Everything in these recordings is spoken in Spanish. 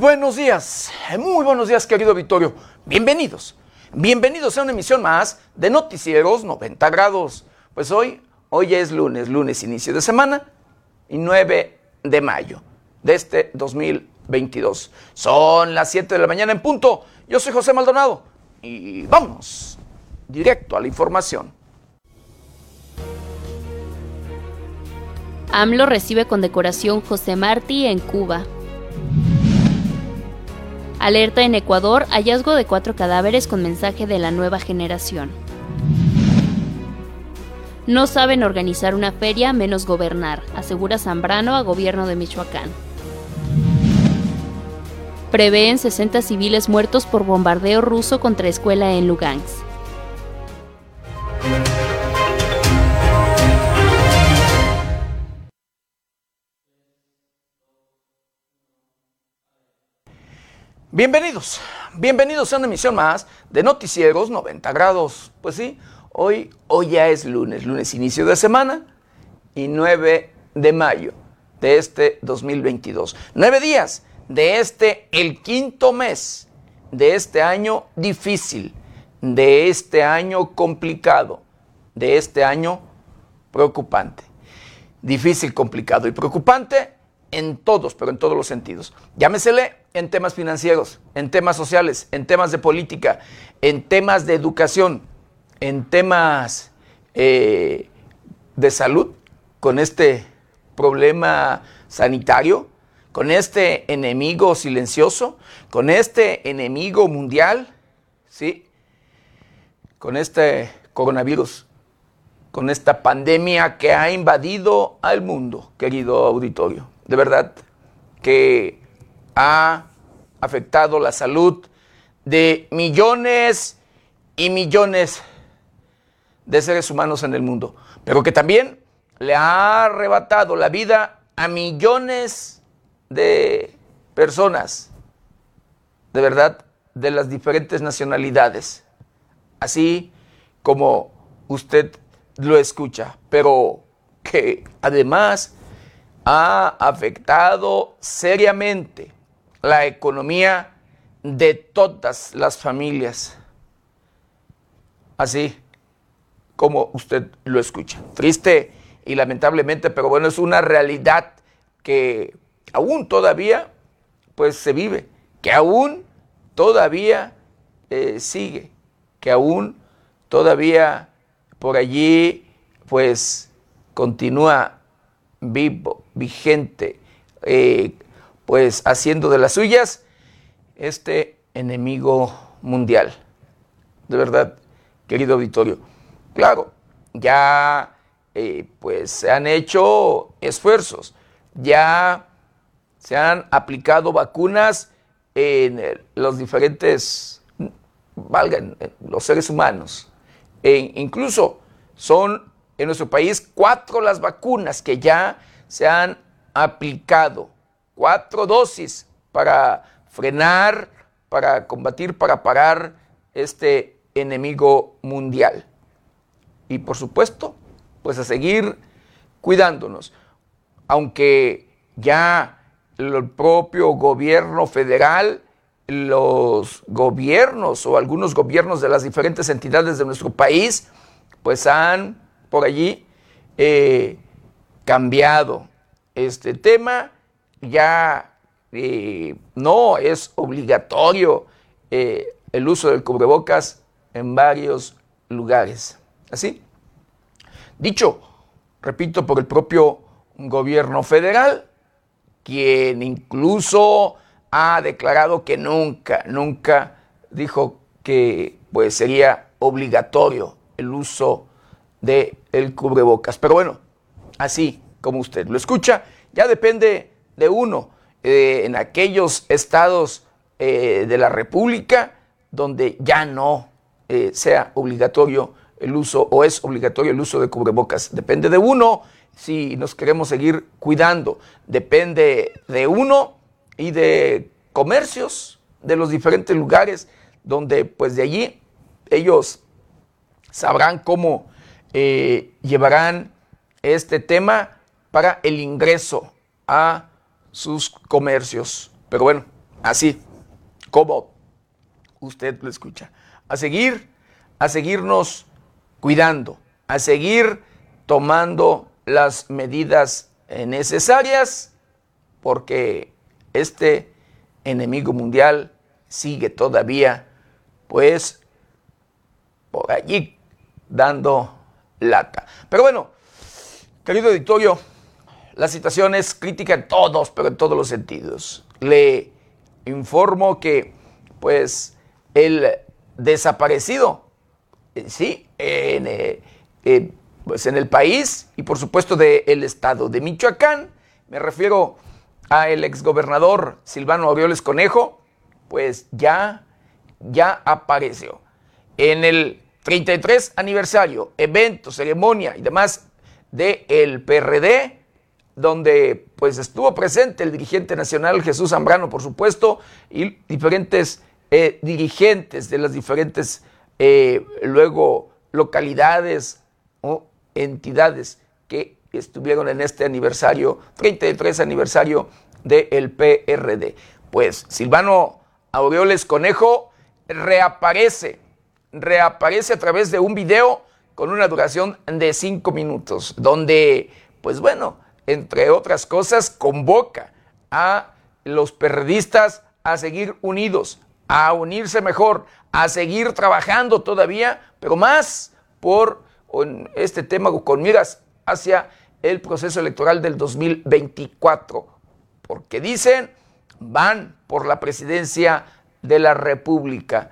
buenos días, muy buenos días querido Vittorio. Bienvenidos, bienvenidos a una emisión más de Noticieros 90 grados. Pues hoy, hoy es lunes, lunes inicio de semana y 9 de mayo de este 2022. Son las 7 de la mañana en punto. Yo soy José Maldonado y vamos directo a la información. AMLO recibe condecoración José Martí en Cuba. Alerta en Ecuador, hallazgo de cuatro cadáveres con mensaje de la nueva generación. No saben organizar una feria menos gobernar, asegura Zambrano a gobierno de Michoacán. Prevén 60 civiles muertos por bombardeo ruso contra escuela en Lugansk. Bienvenidos, bienvenidos a una emisión más de Noticieros 90 grados. Pues sí, hoy, hoy ya es lunes, lunes inicio de semana y 9 de mayo de este 2022. Nueve días de este, el quinto mes de este año difícil, de este año complicado, de este año preocupante. Difícil, complicado y preocupante en todos, pero en todos los sentidos. Llámesele en temas financieros, en temas sociales, en temas de política, en temas de educación, en temas eh, de salud, con este problema sanitario, con este enemigo silencioso, con este enemigo mundial, ¿sí? Con este coronavirus, con esta pandemia que ha invadido al mundo, querido auditorio. De verdad que ha afectado la salud de millones y millones de seres humanos en el mundo, pero que también le ha arrebatado la vida a millones de personas, de verdad, de las diferentes nacionalidades, así como usted lo escucha, pero que además ha afectado seriamente la economía de todas las familias. Así como usted lo escucha. Triste y lamentablemente, pero bueno, es una realidad que aún todavía pues se vive, que aún todavía eh, sigue, que aún todavía por allí pues continúa vivo, vigente, eh, pues haciendo de las suyas este enemigo mundial. De verdad, querido auditorio. Claro, ya eh, pues se han hecho esfuerzos, ya se han aplicado vacunas en los diferentes, valgan, los seres humanos. E incluso son en nuestro país cuatro las vacunas que ya se han aplicado cuatro dosis para frenar, para combatir, para parar este enemigo mundial. Y por supuesto, pues a seguir cuidándonos. Aunque ya el propio gobierno federal, los gobiernos o algunos gobiernos de las diferentes entidades de nuestro país, pues han por allí eh, cambiado este tema ya eh, no es obligatorio eh, el uso del cubrebocas en varios lugares. Así. Dicho, repito, por el propio gobierno federal, quien incluso ha declarado que nunca, nunca dijo que pues sería obligatorio el uso del el cubrebocas. Pero bueno, así como usted lo escucha, ya depende de uno eh, en aquellos estados eh, de la República donde ya no eh, sea obligatorio el uso o es obligatorio el uso de cubrebocas. Depende de uno si nos queremos seguir cuidando. Depende de uno y de comercios de los diferentes lugares donde pues de allí ellos sabrán cómo llevarán este tema para el ingreso a sus comercios. Pero bueno, así como usted lo escucha, a seguir, a seguirnos cuidando, a seguir tomando las medidas necesarias, porque este enemigo mundial sigue todavía, pues, por allí dando lata. Pero bueno, querido auditorio, la situación es crítica en todos, pero en todos los sentidos. Le informo que, pues, el desaparecido, eh, sí, en, eh, eh, pues en el país y por supuesto del estado de Michoacán, me refiero al exgobernador Silvano Aureoles Conejo, pues ya, ya apareció. En el 33 aniversario, evento, ceremonia y demás del el PRD, donde pues estuvo presente el dirigente nacional Jesús Zambrano, por supuesto, y diferentes eh, dirigentes de las diferentes eh, luego localidades o entidades que estuvieron en este aniversario, 33 aniversario del PRD. Pues Silvano Aureoles Conejo reaparece, reaparece a través de un video con una duración de cinco minutos, donde, pues bueno, entre otras cosas, convoca a los periodistas a seguir unidos, a unirse mejor, a seguir trabajando todavía, pero más por este tema con miras hacia el proceso electoral del 2024, porque dicen van por la presidencia de la República.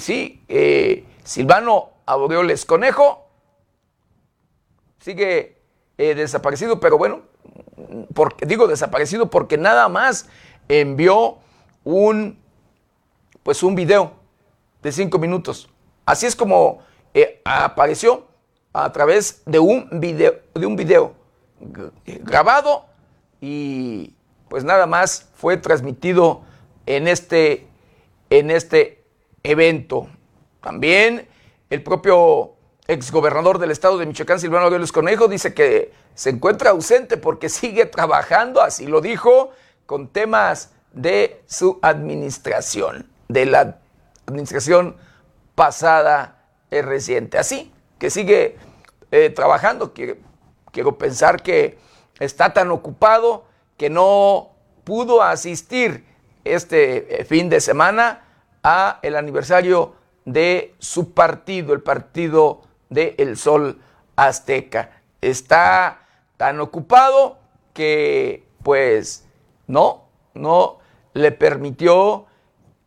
Sí, eh, Silvano Aureoles Conejo sigue eh, desaparecido, pero bueno, porque, digo desaparecido porque nada más envió un, pues un video de cinco minutos. Así es como eh, apareció a través de un video, de un video grabado y pues nada más fue transmitido en este, en este evento. También el propio exgobernador del estado de Michoacán, Silvano Aureoles Conejo, dice que se encuentra ausente porque sigue trabajando, así lo dijo, con temas de su administración, de la administración pasada y reciente. Así que sigue eh, trabajando. Quiero, quiero pensar que está tan ocupado que no pudo asistir este eh, fin de semana a el aniversario de su partido, el partido de El Sol Azteca. Está tan ocupado que pues no, no le permitió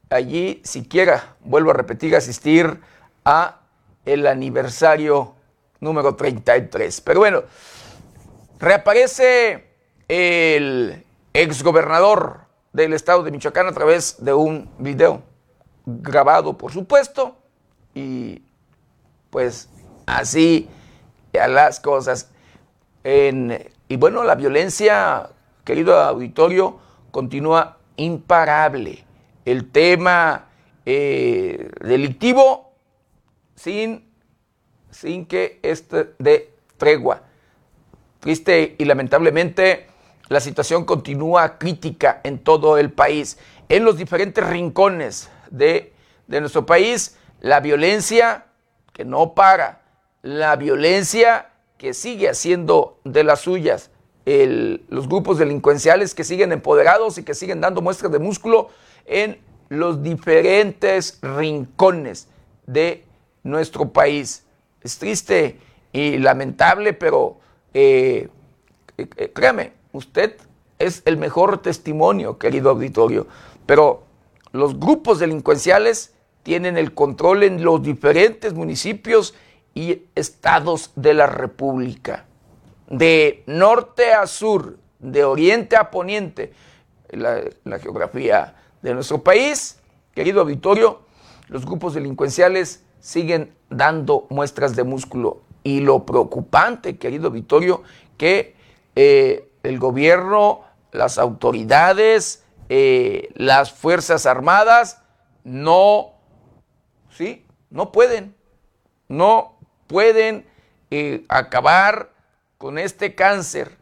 allí siquiera, vuelvo a repetir, asistir a el aniversario número 33. Pero bueno, reaparece el exgobernador del estado de Michoacán a través de un video grabado, por supuesto, y pues así a las cosas. y bueno, la violencia, querido auditorio, continúa imparable. El tema eh, delictivo sin sin que esté de tregua. Triste y lamentablemente la situación continúa crítica en todo el país. En los diferentes rincones de, nuestro país, la violencia que no para, la violencia que sigue haciendo de las suyas, los grupos delincuenciales que siguen empoderados y que siguen dando muestras de músculo en los diferentes rincones de nuestro país es triste y lamentable, pero eh, eh, créame, usted es el mejor testimonio, querido auditorio. Pero los grupos delincuenciales tienen el control en los diferentes municipios y estados de la República. De norte a sur, de oriente a poniente, la, geografía de nuestro país, querido auditorio, los grupos delincuenciales siguen dando muestras de músculo. Y lo preocupante, querido Vittorio, que eh, el gobierno, las autoridades, eh, las Fuerzas Armadas no, ¿sí? No pueden, no pueden eh, acabar con este cáncer,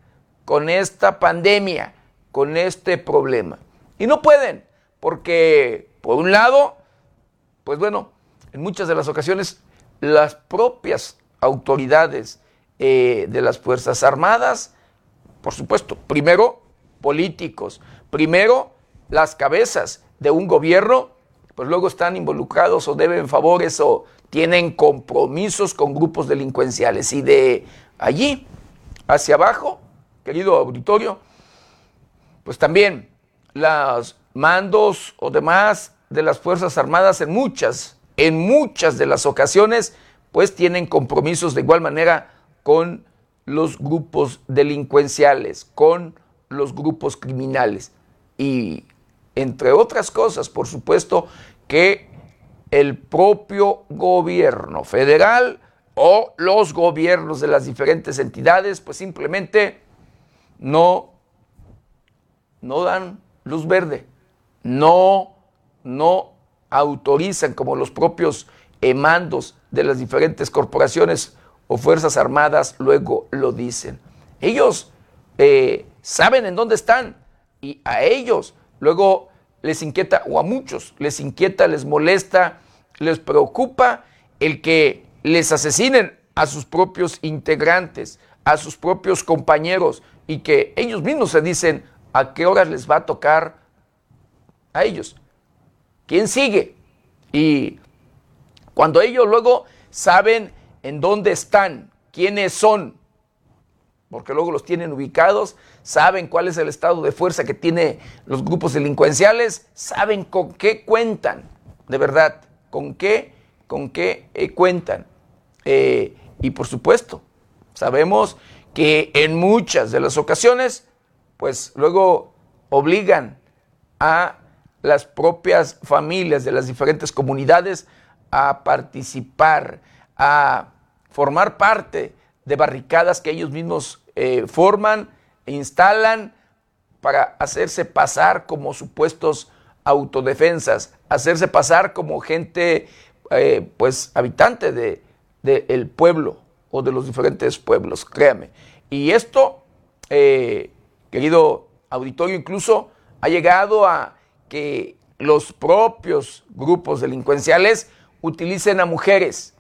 con esta pandemia, con este problema. Y no pueden, porque por un lado, pues bueno, en muchas de las ocasiones las propias autoridades eh, de las Fuerzas Armadas, por supuesto, primero políticos, primero las cabezas de un gobierno, pues luego están involucrados o deben favores o tienen compromisos con grupos delincuenciales. Y de allí hacia abajo, querido auditorio, pues también los mandos o demás de las Fuerzas Armadas en muchas, en muchas de las ocasiones, pues tienen compromisos de igual manera con los grupos delincuenciales, con los grupos criminales. Y entre otras cosas, por supuesto, que el propio gobierno federal o los gobiernos de las diferentes entidades, pues simplemente no, no dan luz verde, no, no autorizan como los propios mandos de las diferentes corporaciones o fuerzas armadas luego lo dicen. Ellos eh, saben en dónde están y a ellos luego les inquieta, o a muchos les inquieta, les molesta, les preocupa el que les asesinen a sus propios integrantes, a sus propios compañeros y que ellos mismos se dicen a qué horas les va a tocar a ellos. ¿Quién sigue? Y cuando ellos luego saben en dónde están, quiénes son, porque luego los tienen ubicados, saben cuál es el estado de fuerza que tienen los grupos delincuenciales, saben con qué cuentan, de verdad, con qué, con qué eh, cuentan. Eh, y por supuesto, sabemos que en muchas de las ocasiones, pues luego obligan a las propias familias de las diferentes comunidades a participar, a formar parte de barricadas que ellos mismos eh, forman e instalan para hacerse pasar como supuestos autodefensas, hacerse pasar como gente, eh, pues, habitante del de, el pueblo o de los diferentes pueblos, créame. Y esto, eh, querido auditorio, incluso ha llegado a que los propios grupos delincuenciales utilicen a mujeres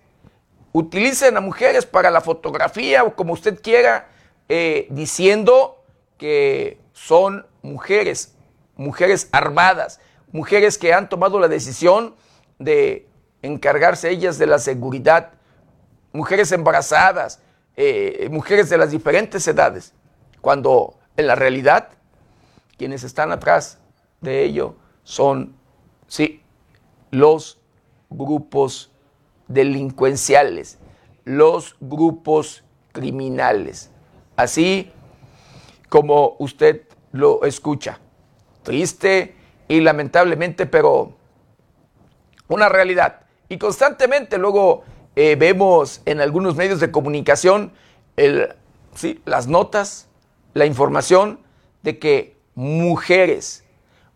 utilicen a mujeres para la fotografía o como usted quiera, eh, diciendo que son mujeres, mujeres armadas, mujeres que han tomado la decisión de encargarse ellas de la seguridad, mujeres embarazadas, eh, mujeres de las diferentes edades, cuando en la realidad quienes están atrás de ello son, sí, los grupos delincuenciales, los grupos criminales. Así como usted lo escucha. Triste y lamentablemente, pero una realidad. Y constantemente luego eh, vemos en algunos medios de comunicación el, sí, las notas, la información de que mujeres,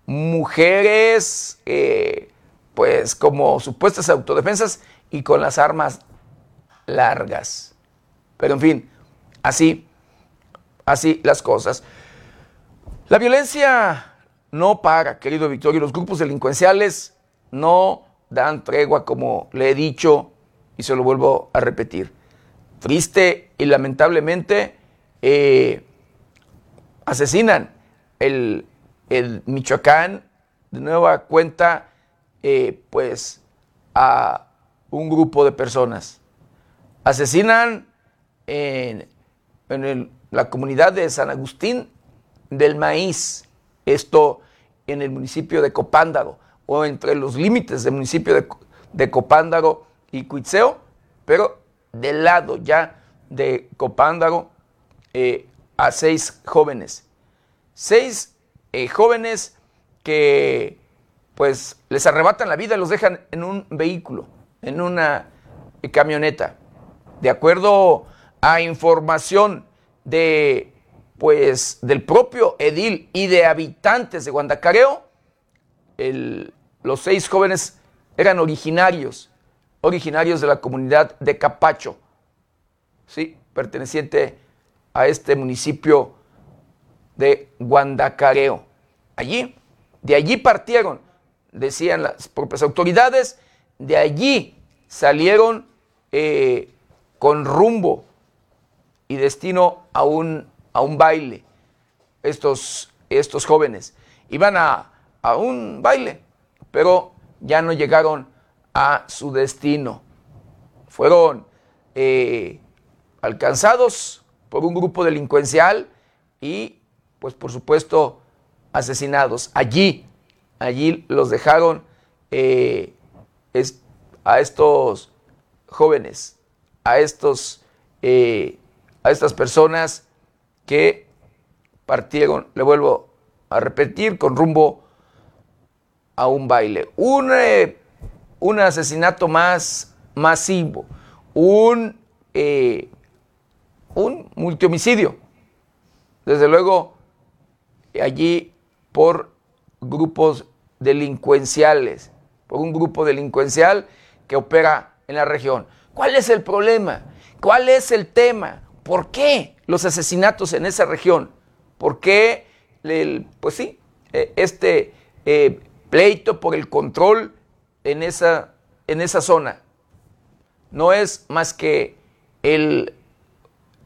mujeres, eh, pues como supuestas autodefensas, y con las armas largas. Pero en fin, así, así las cosas. La violencia no para, querido Victorio. Los grupos delincuenciales no dan tregua, como le he dicho y se lo vuelvo a repetir. Triste y lamentablemente eh, asesinan el, Michoacán de nueva cuenta, eh, pues a un grupo de personas. Asesinan en, la comunidad de San Agustín del Maíz, esto en el municipio de Copándaro, o entre los límites del municipio de, de Copándaro y Cuitzeo, pero del lado ya de Copándaro eh, a seis jóvenes. Seis eh, jóvenes que pues les arrebatan la vida y los dejan en un vehículo en una camioneta. De acuerdo a información de pues del propio edil y de habitantes de Guandacareo, los seis jóvenes eran originarios, originarios de la comunidad de Capacho, sí, perteneciente a este municipio de Guandacareo. Allí, de allí partieron decían las propias autoridades, de allí salieron eh, con rumbo y destino a un, a un baile estos, estos jóvenes. Iban a, a un baile, pero ya no llegaron a su destino. Fueron eh, alcanzados por un grupo delincuencial y, pues por supuesto, asesinados. Allí, allí los dejaron eh, a estos jóvenes, a, estos, eh, a estas personas que partieron, le vuelvo a repetir, con rumbo a un baile. Un, eh, un asesinato más masivo, un, eh, un multihomicidio. Desde luego, allí por grupos delincuenciales, por un grupo delincuencial que opera en la región. ¿Cuál es el problema? ¿Cuál es el tema? ¿Por qué los asesinatos en esa región? ¿Por qué, pues sí, eh, este eh, pleito por el control en esa, en esa zona? No es más que el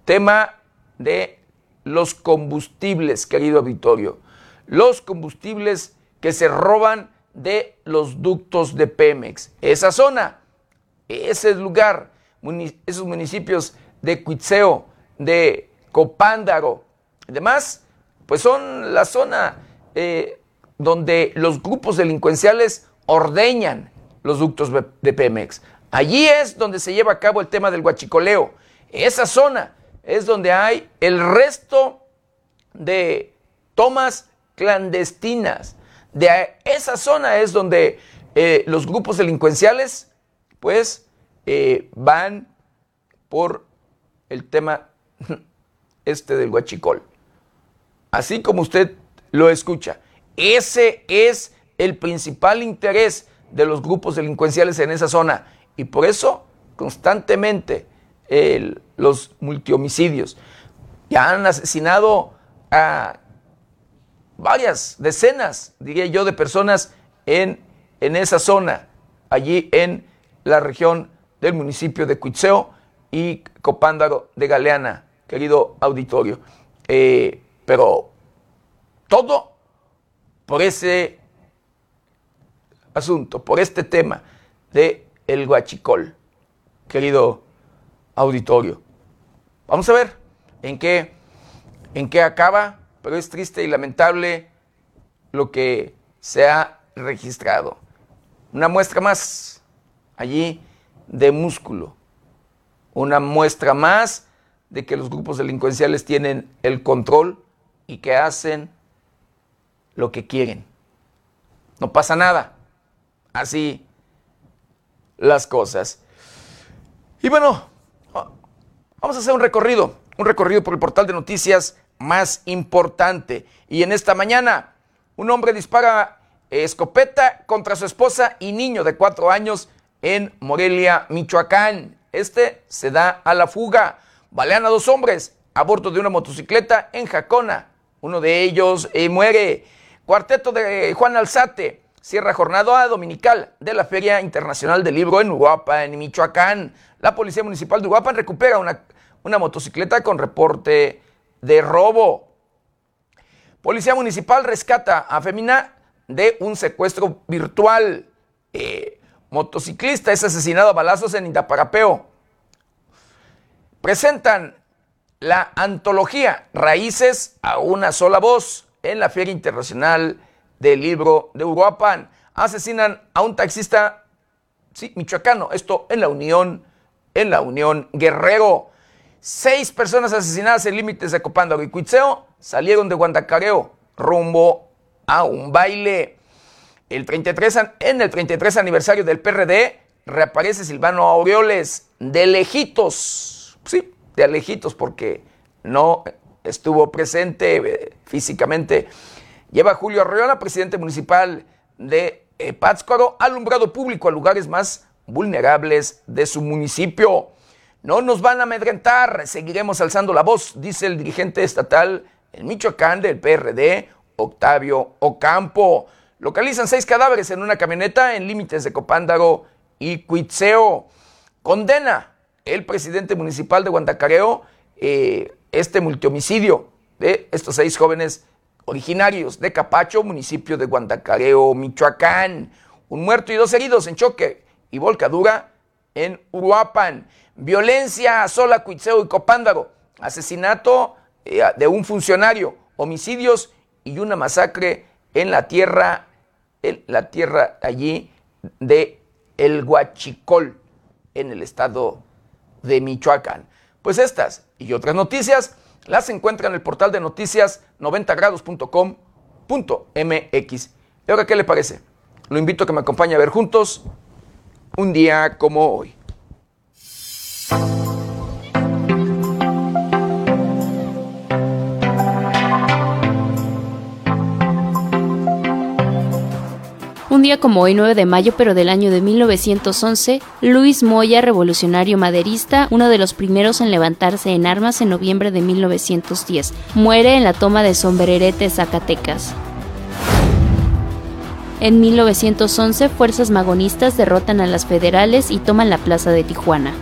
tema de los combustibles, querido auditorio. Los combustibles que se roban de los ductos de Pemex. Esa zona, ese lugar, esos municipios de Cuitzeo, de Copándaro, además, pues son la zona eh, donde los grupos delincuenciales ordeñan los ductos de Pemex. Allí es donde se lleva a cabo el tema del guachicoleo. Esa zona es donde hay el resto de tomas clandestinas. De esa zona es donde eh, los grupos delincuenciales pues eh, van por el tema este del guachicol así como usted lo escucha. Ese es el principal interés de los grupos delincuenciales en esa zona. Y por eso constantemente los multihomicidios. Ya han asesinado a varias decenas, diría yo, de personas en, en esa zona, allí en la región del municipio de Cuitzeo y Copándaro de Galeana, querido auditorio. Eh, pero todo por ese asunto, por este tema de el guachicol, querido auditorio. Vamos a ver en qué, en qué acaba, pero es triste y lamentable lo que se ha registrado. Una muestra más allí de músculo, una muestra más de que los grupos delincuenciales tienen el control y que hacen lo que quieren. No pasa nada. Así las cosas. Y bueno, vamos a hacer un recorrido, un recorrido por el portal de noticias más importante. Y en esta mañana, un hombre dispara escopeta contra su esposa y niño de cuatro años en Morelia, Michoacán. Este se da a la fuga. Balean a dos hombres a bordo de una motocicleta en Jacona. Uno de ellos eh, muere. Cuarteto de Juan Alzate cierra jornada dominical de la Feria Internacional del Libro en Uruapan, en Michoacán. La Policía Municipal de Uruapan recupera una, una motocicleta con reporte de robo. Policía Municipal rescata a Femina de un secuestro virtual. Eh, motociclista es asesinado a balazos en Indaparapeo. Presentan la antología Raíces a una sola voz en la Feria Internacional del Libro de Uruapan. Asesinan a un taxista sí, michoacano, esto en la Unión, en la Unión Guerrero. Seis personas asesinadas en límites de Copando y salieron de Guandacareo rumbo a un baile. El 33, en el 33 aniversario del PRD reaparece Silvano Aureoles de lejitos. Sí, de alejitos porque no estuvo presente eh, físicamente. Lleva Julio Arreola, presidente municipal de eh, Pátzcuaro, alumbrado público a lugares más vulnerables de su municipio. No nos van a amedrentar, seguiremos alzando la voz, dice el dirigente estatal en Michoacán del PRD, Octavio Ocampo. Localizan seis cadáveres en una camioneta en límites de Copándaro y Cuitzeo. Condena el presidente municipal de Guantacareo eh, este multihomicidio de estos seis jóvenes originarios de Capacho, municipio de Guantacareo, Michoacán. Un muerto y dos heridos en choque y volcadura en Uruapan. Violencia, Sola, Cuitzeo y Copándaro. Asesinato eh, de un funcionario, homicidios y una masacre en la tierra, en la tierra allí de El Huachicol, en el estado de Michoacán. Pues estas y otras noticias las encuentran en el portal de noticias 90grados.com.mx. ¿Y ahora qué le parece? Lo invito a que me acompañe a ver juntos un día como hoy. Un día como hoy, 9 de mayo, pero del año de 1911, Luis Moya, revolucionario maderista, uno de los primeros en levantarse en armas en noviembre de 1910, muere en la toma de Sombrerete, Zacatecas. En 1911, fuerzas magonistas derrotan a las federales y toman la plaza de Tijuana.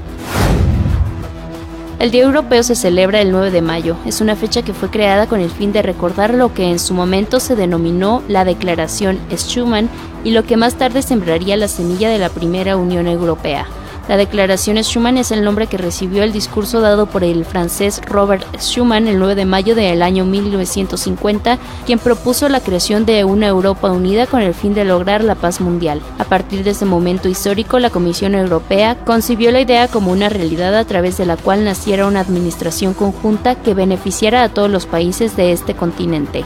El Día Europeo se celebra el 9 de mayo. Es una fecha que fue creada con el fin de recordar lo que en su momento se denominó la Declaración Schuman y lo que más tarde sembraría la semilla de la primera Unión Europea. La Declaración Schuman es el nombre que recibió el discurso dado por el francés Robert Schuman el 9 de mayo del año 1950, quien propuso la creación de una Europa unida con el fin de lograr la paz mundial. A partir de ese momento histórico, la Comisión Europea concibió la idea como una realidad a través de la cual naciera una administración conjunta que beneficiara a todos los países de este continente.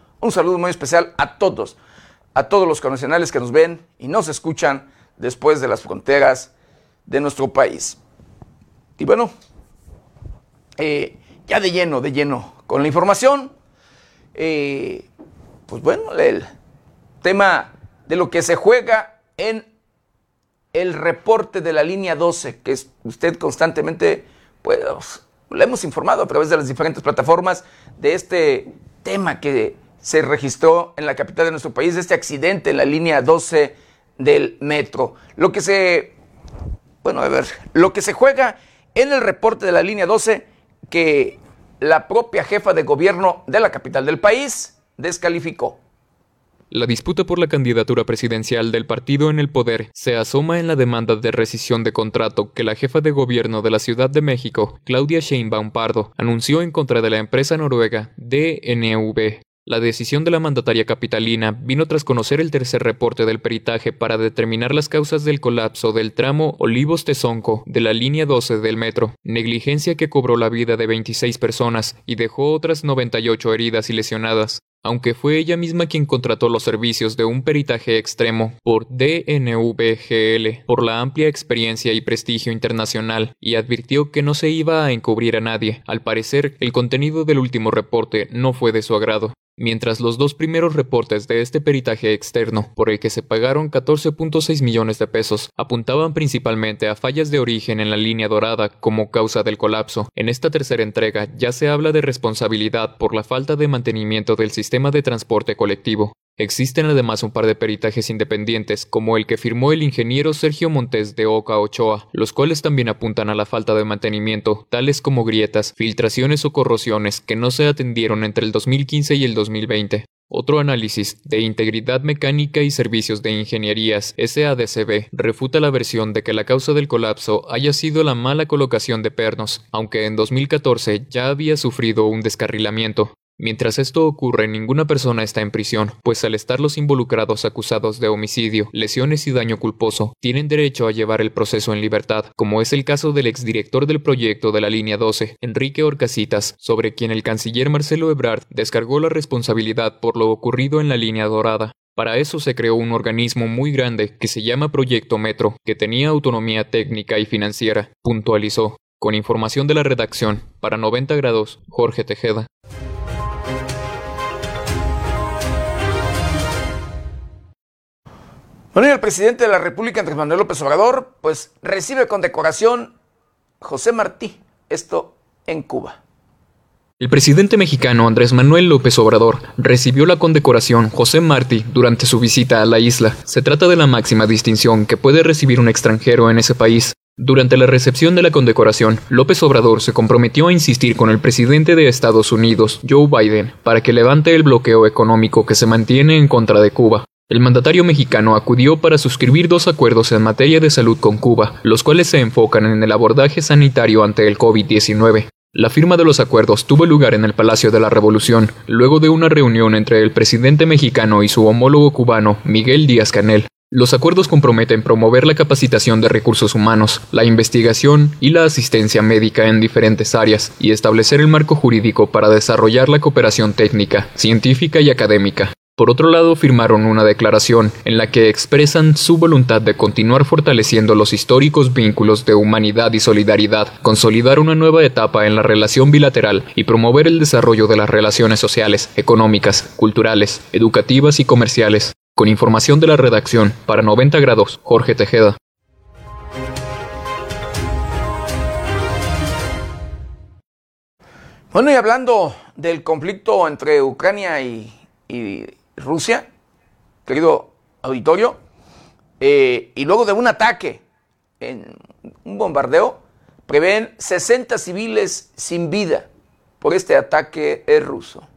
un saludo muy especial a todos a todos los connacionales que nos ven y nos escuchan después de las fronteras de nuestro país. Y bueno, eh, ya de lleno, de lleno con la información, eh, pues bueno, el tema de lo que se juega en el reporte de la línea 12, que usted constantemente, pues, le hemos informado a través de las diferentes plataformas de este tema que se registró en la capital de nuestro país este accidente en la línea 12 del metro. Lo que se, bueno, a ver, lo que se juega en el reporte de la línea 12 que la propia jefa de gobierno de la capital del país descalificó. La disputa por la candidatura presidencial del partido en el poder se asoma en la demanda de rescisión de contrato que la jefa de gobierno de la Ciudad de México, Claudia Sheinbaum Pardo, anunció en contra de la empresa noruega DNV la decisión de la mandataria capitalina vino tras conocer el tercer reporte del peritaje para determinar las causas del colapso del tramo Olivos-Tezonco de la línea 12 del metro, negligencia que cobró la vida de 26 personas y dejó otras 98 heridas y lesionadas aunque fue ella misma quien contrató los servicios de un peritaje extremo por DNVGL por la amplia experiencia y prestigio internacional y advirtió que no se iba a encubrir a nadie. Al parecer, el contenido del último reporte no fue de su agrado mientras los dos primeros reportes de este peritaje externo, por el que se pagaron 14.6 millones de pesos, apuntaban principalmente a fallas de origen en la línea dorada como causa del colapso. En esta tercera entrega ya se habla de responsabilidad por la falta de mantenimiento del sistema de transporte colectivo. Existen además un par de peritajes independientes, como el que firmó el ingeniero Sergio Montes de Oca Ochoa, los cuales también apuntan a la falta de mantenimiento, tales como grietas, filtraciones o corrosiones que no se atendieron entre el 2015 y el 2020. Otro análisis de integridad mecánica y servicios de ingenierías SADCB refuta la versión de que la causa del colapso haya sido la mala colocación de pernos, aunque en 2014 ya había sufrido un descarrilamiento. Mientras esto ocurre, ninguna persona está en prisión, pues al estar los involucrados acusados de homicidio, lesiones y daño culposo, tienen derecho a llevar el proceso en libertad, como es el caso del exdirector del proyecto de la línea 12, Enrique Orcasitas, sobre quien el canciller Marcelo Ebrard descargó la responsabilidad por lo ocurrido en la línea dorada. Para eso se creó un organismo muy grande que se llama Proyecto Metro, que tenía autonomía técnica y financiera, puntualizó. Con información de la redacción, para 90 grados, Jorge Tejeda. Bueno, y el presidente de la República, Andrés Manuel López Obrador, pues recibe con decoración José Martí, esto en Cuba. El presidente mexicano Andrés Manuel López Obrador recibió la condecoración José Martí durante su visita a la isla. Se trata de la máxima distinción que puede recibir un extranjero en ese país. Durante la recepción de la condecoración, López Obrador se comprometió a insistir con el presidente de Estados Unidos, Joe Biden, para que levante el bloqueo económico que se mantiene en contra de Cuba. El mandatario mexicano acudió para suscribir dos acuerdos en materia de salud con Cuba, los cuales se enfocan en el abordaje sanitario ante el COVID-19. La firma de los acuerdos tuvo lugar en el Palacio de la Revolución, luego de una reunión entre el presidente mexicano y su homólogo cubano, Miguel Díaz Canel. Los acuerdos comprometen promover la capacitación de recursos humanos, la investigación y la asistencia médica en diferentes áreas y establecer el marco jurídico para desarrollar la cooperación técnica, científica y académica. Por otro lado, firmaron una declaración en la que expresan su voluntad de continuar fortaleciendo los históricos vínculos de humanidad y solidaridad, consolidar una nueva etapa en la relación bilateral y promover el desarrollo de las relaciones sociales, económicas, culturales, educativas y comerciales. Con información de la redacción, para 90 grados, Jorge Tejeda. Bueno, y hablando del conflicto entre Ucrania y, Rusia, querido auditorio, eh, y luego de un ataque, en un bombardeo, prevén 60 civiles sin vida por este ataque ruso.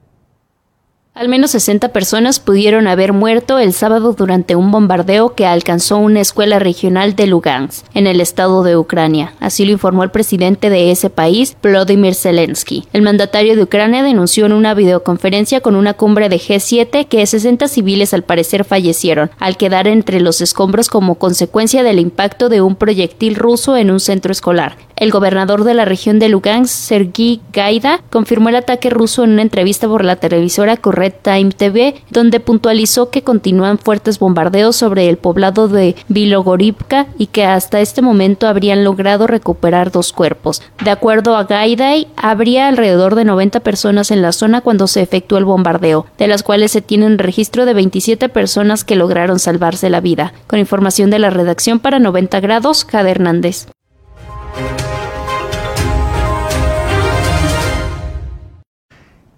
Al menos 60 personas pudieron haber muerto el sábado durante un bombardeo que alcanzó una escuela regional de Lugansk, en el estado de Ucrania. Así lo informó el presidente de ese país, Vladimir Zelensky. El mandatario de Ucrania denunció en una videoconferencia con una cumbre de G7 que 60 civiles al parecer fallecieron, al quedar entre los escombros como consecuencia del impacto de un proyectil ruso en un centro escolar. El gobernador de la región de Lugansk, Sergei Gaida, confirmó el ataque ruso en una entrevista por la televisora Corret Time TV, donde puntualizó que continúan fuertes bombardeos sobre el poblado de Vilogorivka y que hasta este momento habrían logrado recuperar dos cuerpos. De acuerdo a Gaida, habría alrededor de 90 personas en la zona cuando se efectuó el bombardeo, de las cuales se tienen registro de 27 personas que lograron salvarse la vida. Con información de la redacción para 90 grados, Jade Hernández.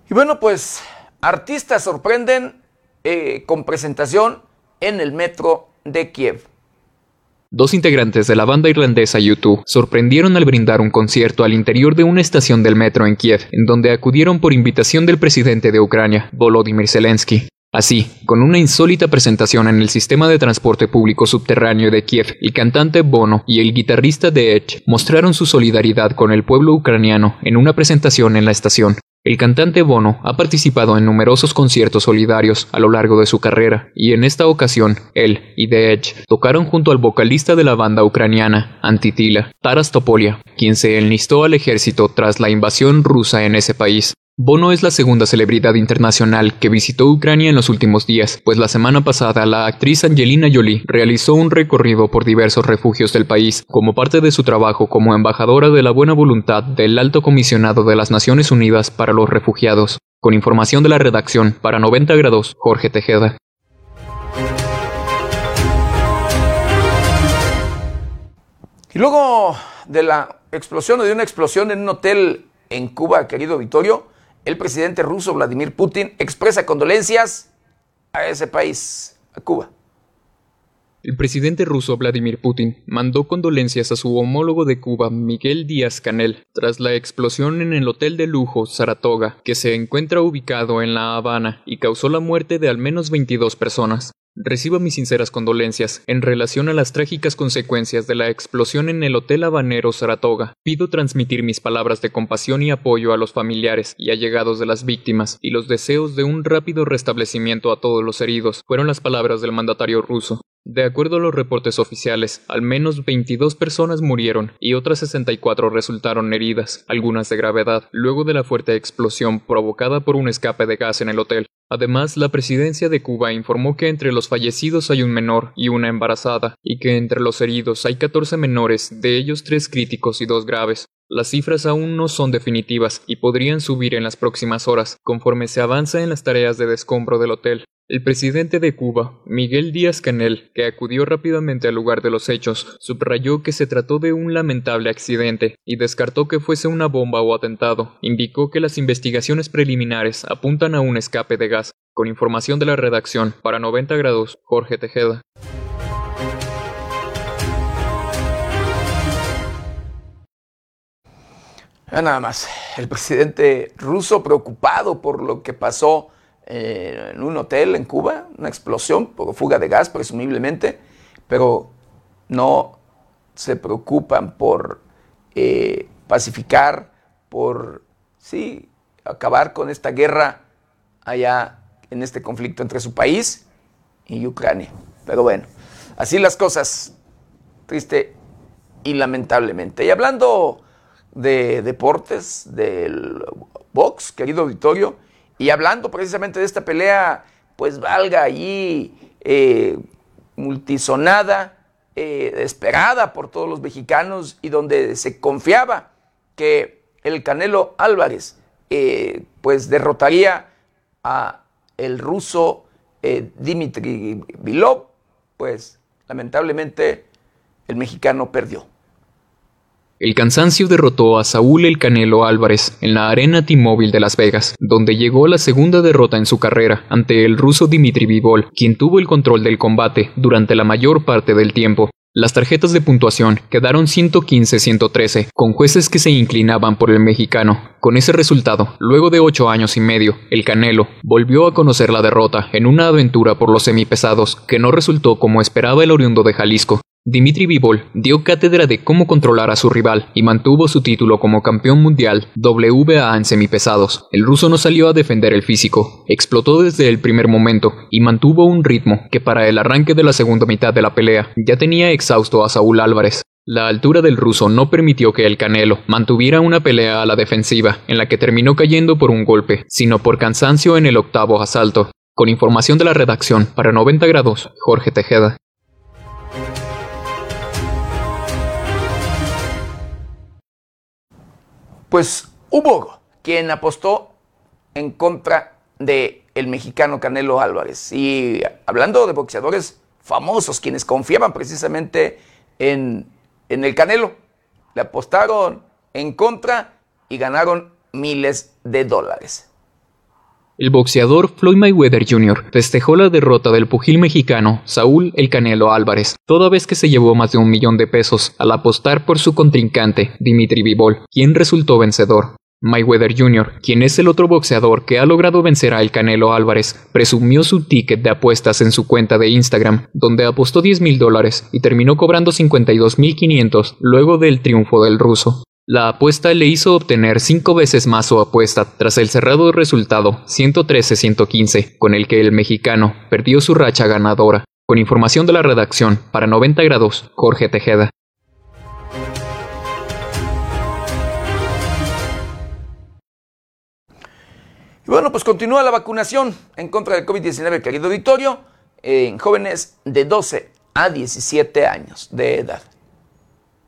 Y bueno, pues artistas sorprenden eh, con presentación en el metro de Kiev. Dos integrantes de la banda irlandesa U2 sorprendieron al brindar un concierto al interior de una estación del metro en Kiev, en donde acudieron por invitación del presidente de Ucrania, Volodymyr Zelensky. Así, con una insólita presentación en el sistema de transporte público subterráneo de Kiev, el cantante Bono y el guitarrista de Edge mostraron su solidaridad con el pueblo ucraniano en una presentación en la estación. El cantante Bono ha participado en numerosos conciertos solidarios a lo largo de su carrera, y en esta ocasión, él y The Edge tocaron junto al vocalista de la banda ucraniana, Antitila, Taras Topolia, quien se enlistó al ejército tras la invasión rusa en ese país. Bono es la segunda celebridad internacional que visitó Ucrania en los últimos días, pues la semana pasada la actriz Angelina Jolie realizó un recorrido por diversos refugios del país como parte de su trabajo como embajadora de la buena voluntad del Alto Comisionado de las Naciones Unidas para los Refugiados. Con información de la redacción para 90 grados, Jorge Tejeda. Y luego de la explosión o de una explosión en un hotel en Cuba, querido Vittorio, el presidente ruso Vladimir Putin expresa condolencias a ese país, a Cuba. El presidente ruso Vladimir Putin mandó condolencias a su homólogo de Cuba, Miguel Díaz Canel, tras la explosión en el hotel de lujo Saratoga, que se encuentra ubicado en La Habana y causó la muerte de al menos 22 personas. Reciba mis sinceras condolencias en relación a las trágicas consecuencias de la explosión en el Hotel Habanero Saratoga. Pido transmitir mis palabras de compasión y apoyo a los familiares y allegados de las víctimas y los deseos de un rápido restablecimiento a todos los heridos, fueron las palabras del mandatario ruso. De acuerdo a los reportes oficiales, al menos 22 personas murieron y otras 64 resultaron heridas, algunas de gravedad, luego de la fuerte explosión provocada por un escape de gas en el hotel. Además, la presidencia de Cuba informó que entre los fallecidos hay un menor y una embarazada, y que entre los heridos hay 14 menores, de ellos tres críticos y dos graves. Las cifras aún no son definitivas y podrían subir en las próximas horas, conforme se avanza en las tareas de descombro del hotel. El presidente de Cuba, Miguel Díaz Canel, que acudió rápidamente al lugar de los hechos, subrayó que se trató de un lamentable accidente y descartó que fuese una bomba o atentado. Indicó que las investigaciones preliminares apuntan a un escape de gas. Con información de la redacción, para 90 grados, Jorge Tejeda. Nada más, el presidente ruso preocupado por lo que pasó eh, en un hotel en Cuba, una explosión por fuga de gas presumiblemente, pero no se preocupan por eh, pacificar, por, sí, acabar con esta guerra allá en este conflicto entre su país y Ucrania. Pero bueno, así las cosas, triste y lamentablemente. Y hablando de deportes, del box, querido auditorio, y hablando precisamente de esta pelea, pues valga allí eh, multisonada, eh, esperada por todos los mexicanos y donde se confiaba que el Canelo Álvarez eh, pues derrotaría a el ruso Dimitri Vilov, pues lamentablemente el mexicano perdió. El cansancio derrotó a Saúl El Canelo Álvarez en la Arena T-Mobile de Las Vegas, donde llegó la segunda derrota en su carrera ante el ruso Dimitri Vivol, quien tuvo el control del combate durante la mayor parte del tiempo. Las tarjetas de puntuación quedaron 115-113, con jueces que se inclinaban por el mexicano. Con ese resultado, luego de ocho años y medio, el Canelo volvió a conocer la derrota en una aventura por los semipesados que no resultó como esperaba el oriundo de Jalisco. Dimitri Vivol dio cátedra de cómo controlar a su rival y mantuvo su título como campeón mundial WBA en semipesados. El ruso no salió a defender el físico, explotó desde el primer momento y mantuvo un ritmo que para el arranque de la segunda mitad de la pelea ya tenía exhausto a Saúl Álvarez. La altura del ruso no permitió que el Canelo mantuviera una pelea a la defensiva, en la que terminó cayendo por un golpe, sino por cansancio en el octavo asalto. Con información de la redacción, para 90 grados, Jorge Tejeda. Pues hubo quien apostó en contra de el mexicano Canelo Álvarez. Y hablando de boxeadores famosos, quienes confiaban precisamente en, en el Canelo, le apostaron en contra y ganaron miles de dólares. El boxeador Floyd Mayweather Jr. festejó la derrota del pugil mexicano Saúl El Canelo Álvarez, toda vez que se llevó más de un millón de pesos al apostar por su contrincante, Dimitri Vivol, quien resultó vencedor. Mayweather Jr., quien es el otro boxeador que ha logrado vencer a El Canelo Álvarez, presumió su ticket de apuestas en su cuenta de Instagram, donde apostó 10 mil dólares y terminó cobrando 52 mil 500 luego del triunfo del ruso. La apuesta le hizo obtener cinco veces más su apuesta tras el cerrado resultado 113-115, con el que el mexicano perdió su racha ganadora. Con información de la redacción, para 90 grados, Jorge Tejeda. Y bueno, pues continúa la vacunación en contra del COVID-19, querido auditorio, en jóvenes de 12 a 17 años de edad.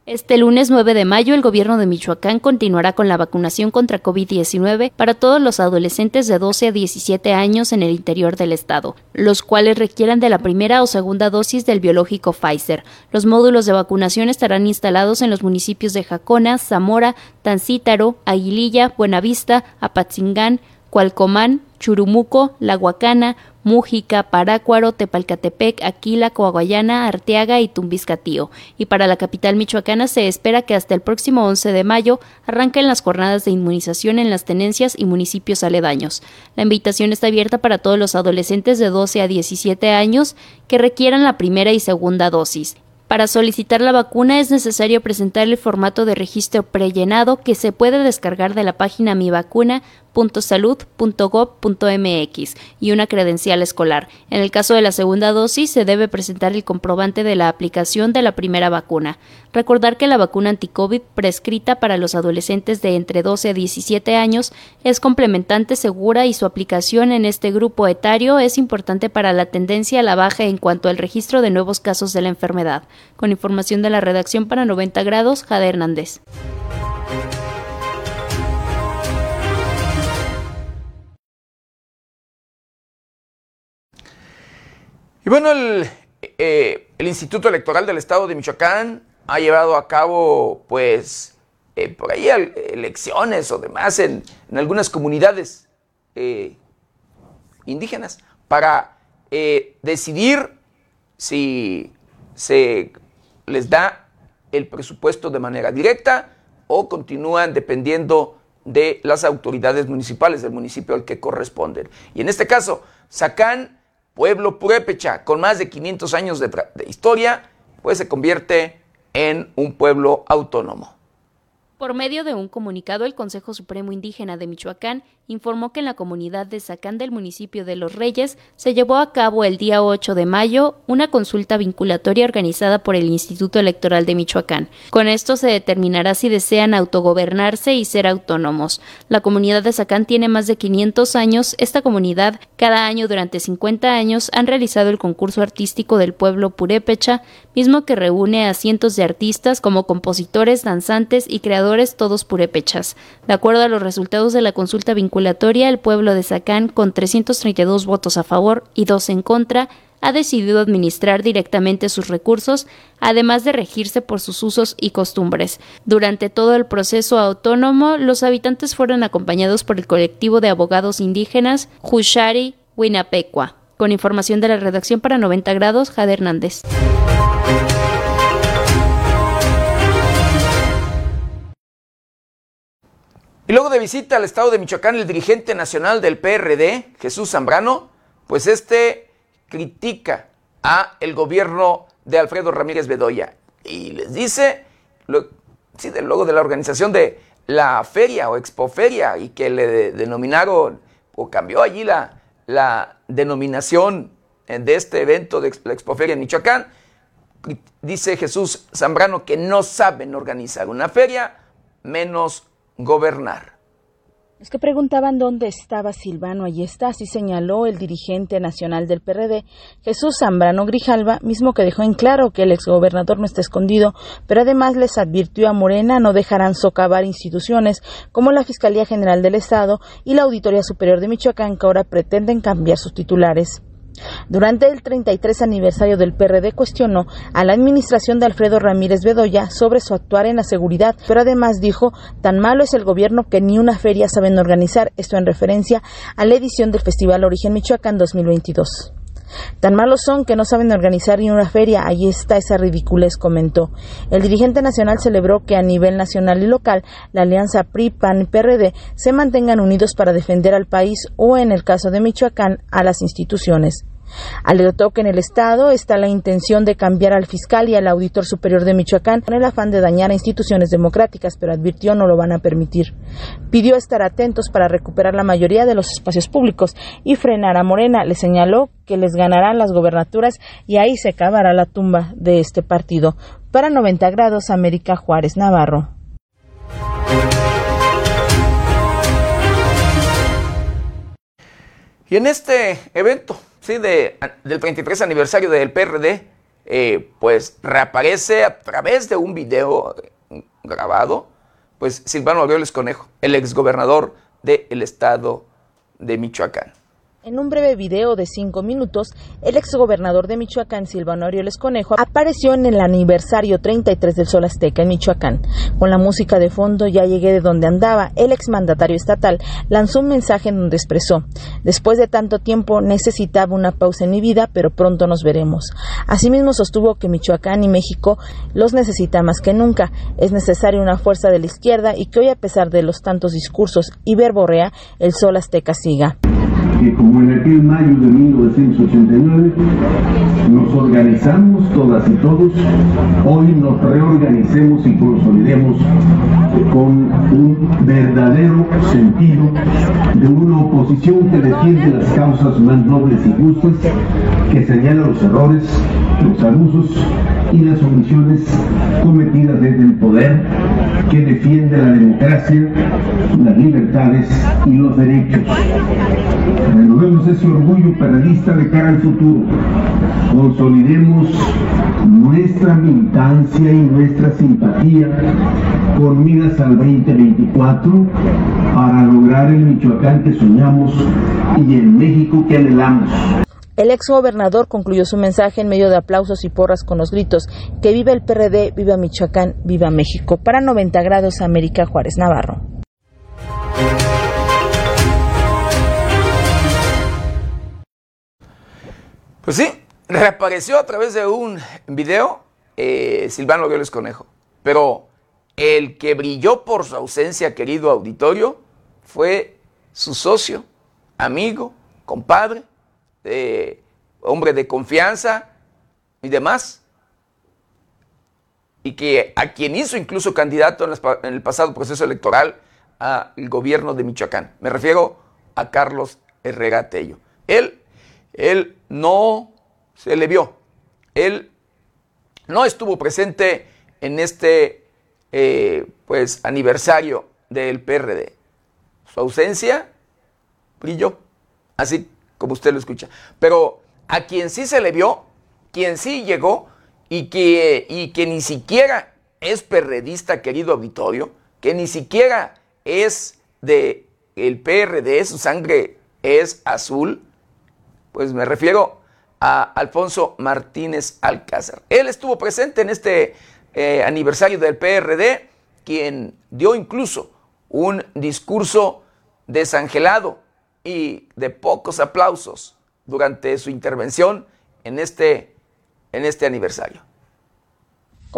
Este lunes 9 de mayo, el gobierno de Michoacán continuará con la vacunación contra COVID-19 para todos los adolescentes de 12 a 17 años en el interior del estado, los cuales requieran de la primera o segunda dosis del biológico Pfizer. Los módulos de vacunación estarán instalados en los municipios de Jacona, Zamora, Tancítaro, Aguililla, Buenavista, Apatzingán, Cualcomán, Churumuco, La Huacana, Mújica, Parácuaro, Tepalcatepec, Aquila, Coahuayana, Arteaga y Tumbiscatío. Y para la capital michoacana se espera que hasta el próximo 11 de mayo arranquen las jornadas de inmunización en las tenencias y municipios aledaños. La invitación está abierta para todos los adolescentes de 12 a 17 años que requieran la primera y segunda dosis. Para solicitar la vacuna es necesario presentar el formato de registro prellenado que se puede descargar de la página Mi Vacuna .salud.gov.mx y una credencial escolar. En el caso de la segunda dosis, se debe presentar el comprobante de la aplicación de la primera vacuna. Recordar que la vacuna anticovid prescrita para los adolescentes de entre 12 a 17 años es complementante, segura y su aplicación en este grupo etario es importante para la tendencia a la baja en cuanto al registro de nuevos casos de la enfermedad. Con información de la redacción para 90 grados, Jade Hernández. Y bueno, eh, el, Instituto Electoral del Estado de Michoacán ha llevado a cabo, pues, eh, por ahí elecciones o demás en, algunas comunidades eh, indígenas para decidir si se les da el presupuesto de manera directa o continúan dependiendo de las autoridades municipales del municipio al que corresponden. Y en este caso, sacan pueblo purépecha con más de 500 años de, de historia, pues se convierte en un pueblo autónomo. Por medio de un comunicado, el Consejo Supremo Indígena de Michoacán informó que en la comunidad de Sacán del municipio de Los Reyes se llevó a cabo el día 8 de mayo una consulta vinculatoria organizada por el Instituto Electoral de Michoacán. Con esto se determinará si desean autogobernarse y ser autónomos. La comunidad de Sacán tiene más de 500 años. Esta comunidad, cada año durante 50 años, han realizado el concurso artístico del pueblo purépecha, mismo que reúne a cientos de artistas como compositores, danzantes y creadores todos purépechas. De acuerdo a los resultados de la consulta vinculatoria, el pueblo de Sacán, con 332 votos a favor y dos en contra, ha decidido administrar directamente sus recursos, además de regirse por sus usos y costumbres. Durante todo el proceso autónomo, los habitantes fueron acompañados por el colectivo de abogados indígenas Hushari Winapecua. Con información de la redacción para 90 grados, Jade Hernández. Y luego de visita al estado de Michoacán, el dirigente nacional del PRD, Jesús Zambrano, pues este critica a el gobierno de Alfredo Ramírez Bedoya. Y les dice, sí, luego de la organización de la feria o expoferia y que le denominaron o cambió allí la, la denominación de este evento de la expoferia en Michoacán, dice Jesús Zambrano que no saben organizar una feria, menos gobernar. Los que preguntaban dónde estaba Silvano, allí está, así señaló el dirigente nacional del PRD, Jesús Zambrano Grijalva, mismo que dejó en claro que el exgobernador no está escondido, pero además les advirtió a Morena no dejarán socavar instituciones como la Fiscalía General del Estado y la Auditoría Superior de Michoacán que ahora pretenden cambiar sus titulares. Durante el 33 aniversario del PRD cuestionó a la administración de Alfredo Ramírez Bedoya sobre su actuar en la seguridad, pero además dijo, tan malo es el gobierno que ni una feria saben organizar, esto en referencia a la edición del Festival Origen Michoacán 2022. Tan malos son que no saben organizar ni una feria. Ahí está esa ridiculez, comentó. El dirigente nacional celebró que a nivel nacional y local la alianza PRI, PAN y PRD se mantengan unidos para defender al país o, en el caso de Michoacán, a las instituciones. Alertó que en el Estado está la intención de cambiar al fiscal y al auditor superior de Michoacán con el afán de dañar a instituciones democráticas, pero advirtió no lo van a permitir. Pidió estar atentos para recuperar la mayoría de los espacios públicos y frenar a Morena. Le señaló que les ganarán las gobernaturas y ahí se acabará la tumba de este partido. Para 90 grados, América Juárez Navarro. Y en este evento de, del 33 aniversario del PRD, eh, pues reaparece a través de un video grabado, pues Silvano Aureoles Conejo, el exgobernador del estado de Michoacán. En un breve video de cinco minutos, el exgobernador de Michoacán, Silvano Aureoles Conejo, apareció en el aniversario 33 del Sol Azteca en Michoacán. Con la música de fondo, ya llegué de donde andaba. El exmandatario estatal lanzó un mensaje en donde expresó: Después de tanto tiempo necesitaba una pausa en mi vida, pero pronto nos veremos. Asimismo, sostuvo que Michoacán y México los necesita más que nunca. Es necesaria una fuerza de la izquierda y que hoy, a pesar de los tantos discursos y verborrea, el Sol Azteca siga que como en aquel mayo de 1989 nos organizamos todas y todos, hoy nos reorganicemos y consolidemos con un verdadero sentido de una oposición que defiende las causas más nobles y justas, que señala los errores, los abusos y las omisiones cometidas desde el poder, que defiende la democracia, las libertades y los derechos. Renovemos ese orgullo periodista de cara al futuro. Consolidemos nuestra militancia y nuestra simpatía con miras al 2024 para lograr el Michoacán que soñamos y el México que anhelamos. El ex gobernador concluyó su mensaje en medio de aplausos y porras con los gritos que viva el PRD, viva Michoacán, viva México. Para 90 grados, América Juárez Navarro. Pues sí, reapareció a través de un video eh, Silvano Violes Conejo. Pero el que brilló por su ausencia, querido auditorio, fue su socio, amigo, compadre, hombre de confianza y demás, y que a quien hizo incluso candidato en, el pasado proceso electoral al gobierno de Michoacán. Me refiero a Carlos Herrera Tello. Él, él no se le vio. Él no estuvo presente en este eh, pues, aniversario del PRD. Su ausencia brilló. Así como usted lo escucha. Pero a quien sí se le vio, quien sí llegó y que, y que ni siquiera es perredista, querido auditorio, que ni siquiera es de el PRD, su sangre es azul, pues me refiero a Alfonso Martínez Alcázar. Él estuvo presente en este eh, aniversario del PRD, quien dio incluso un discurso desangelado y de pocos aplausos durante su intervención en este, en este aniversario.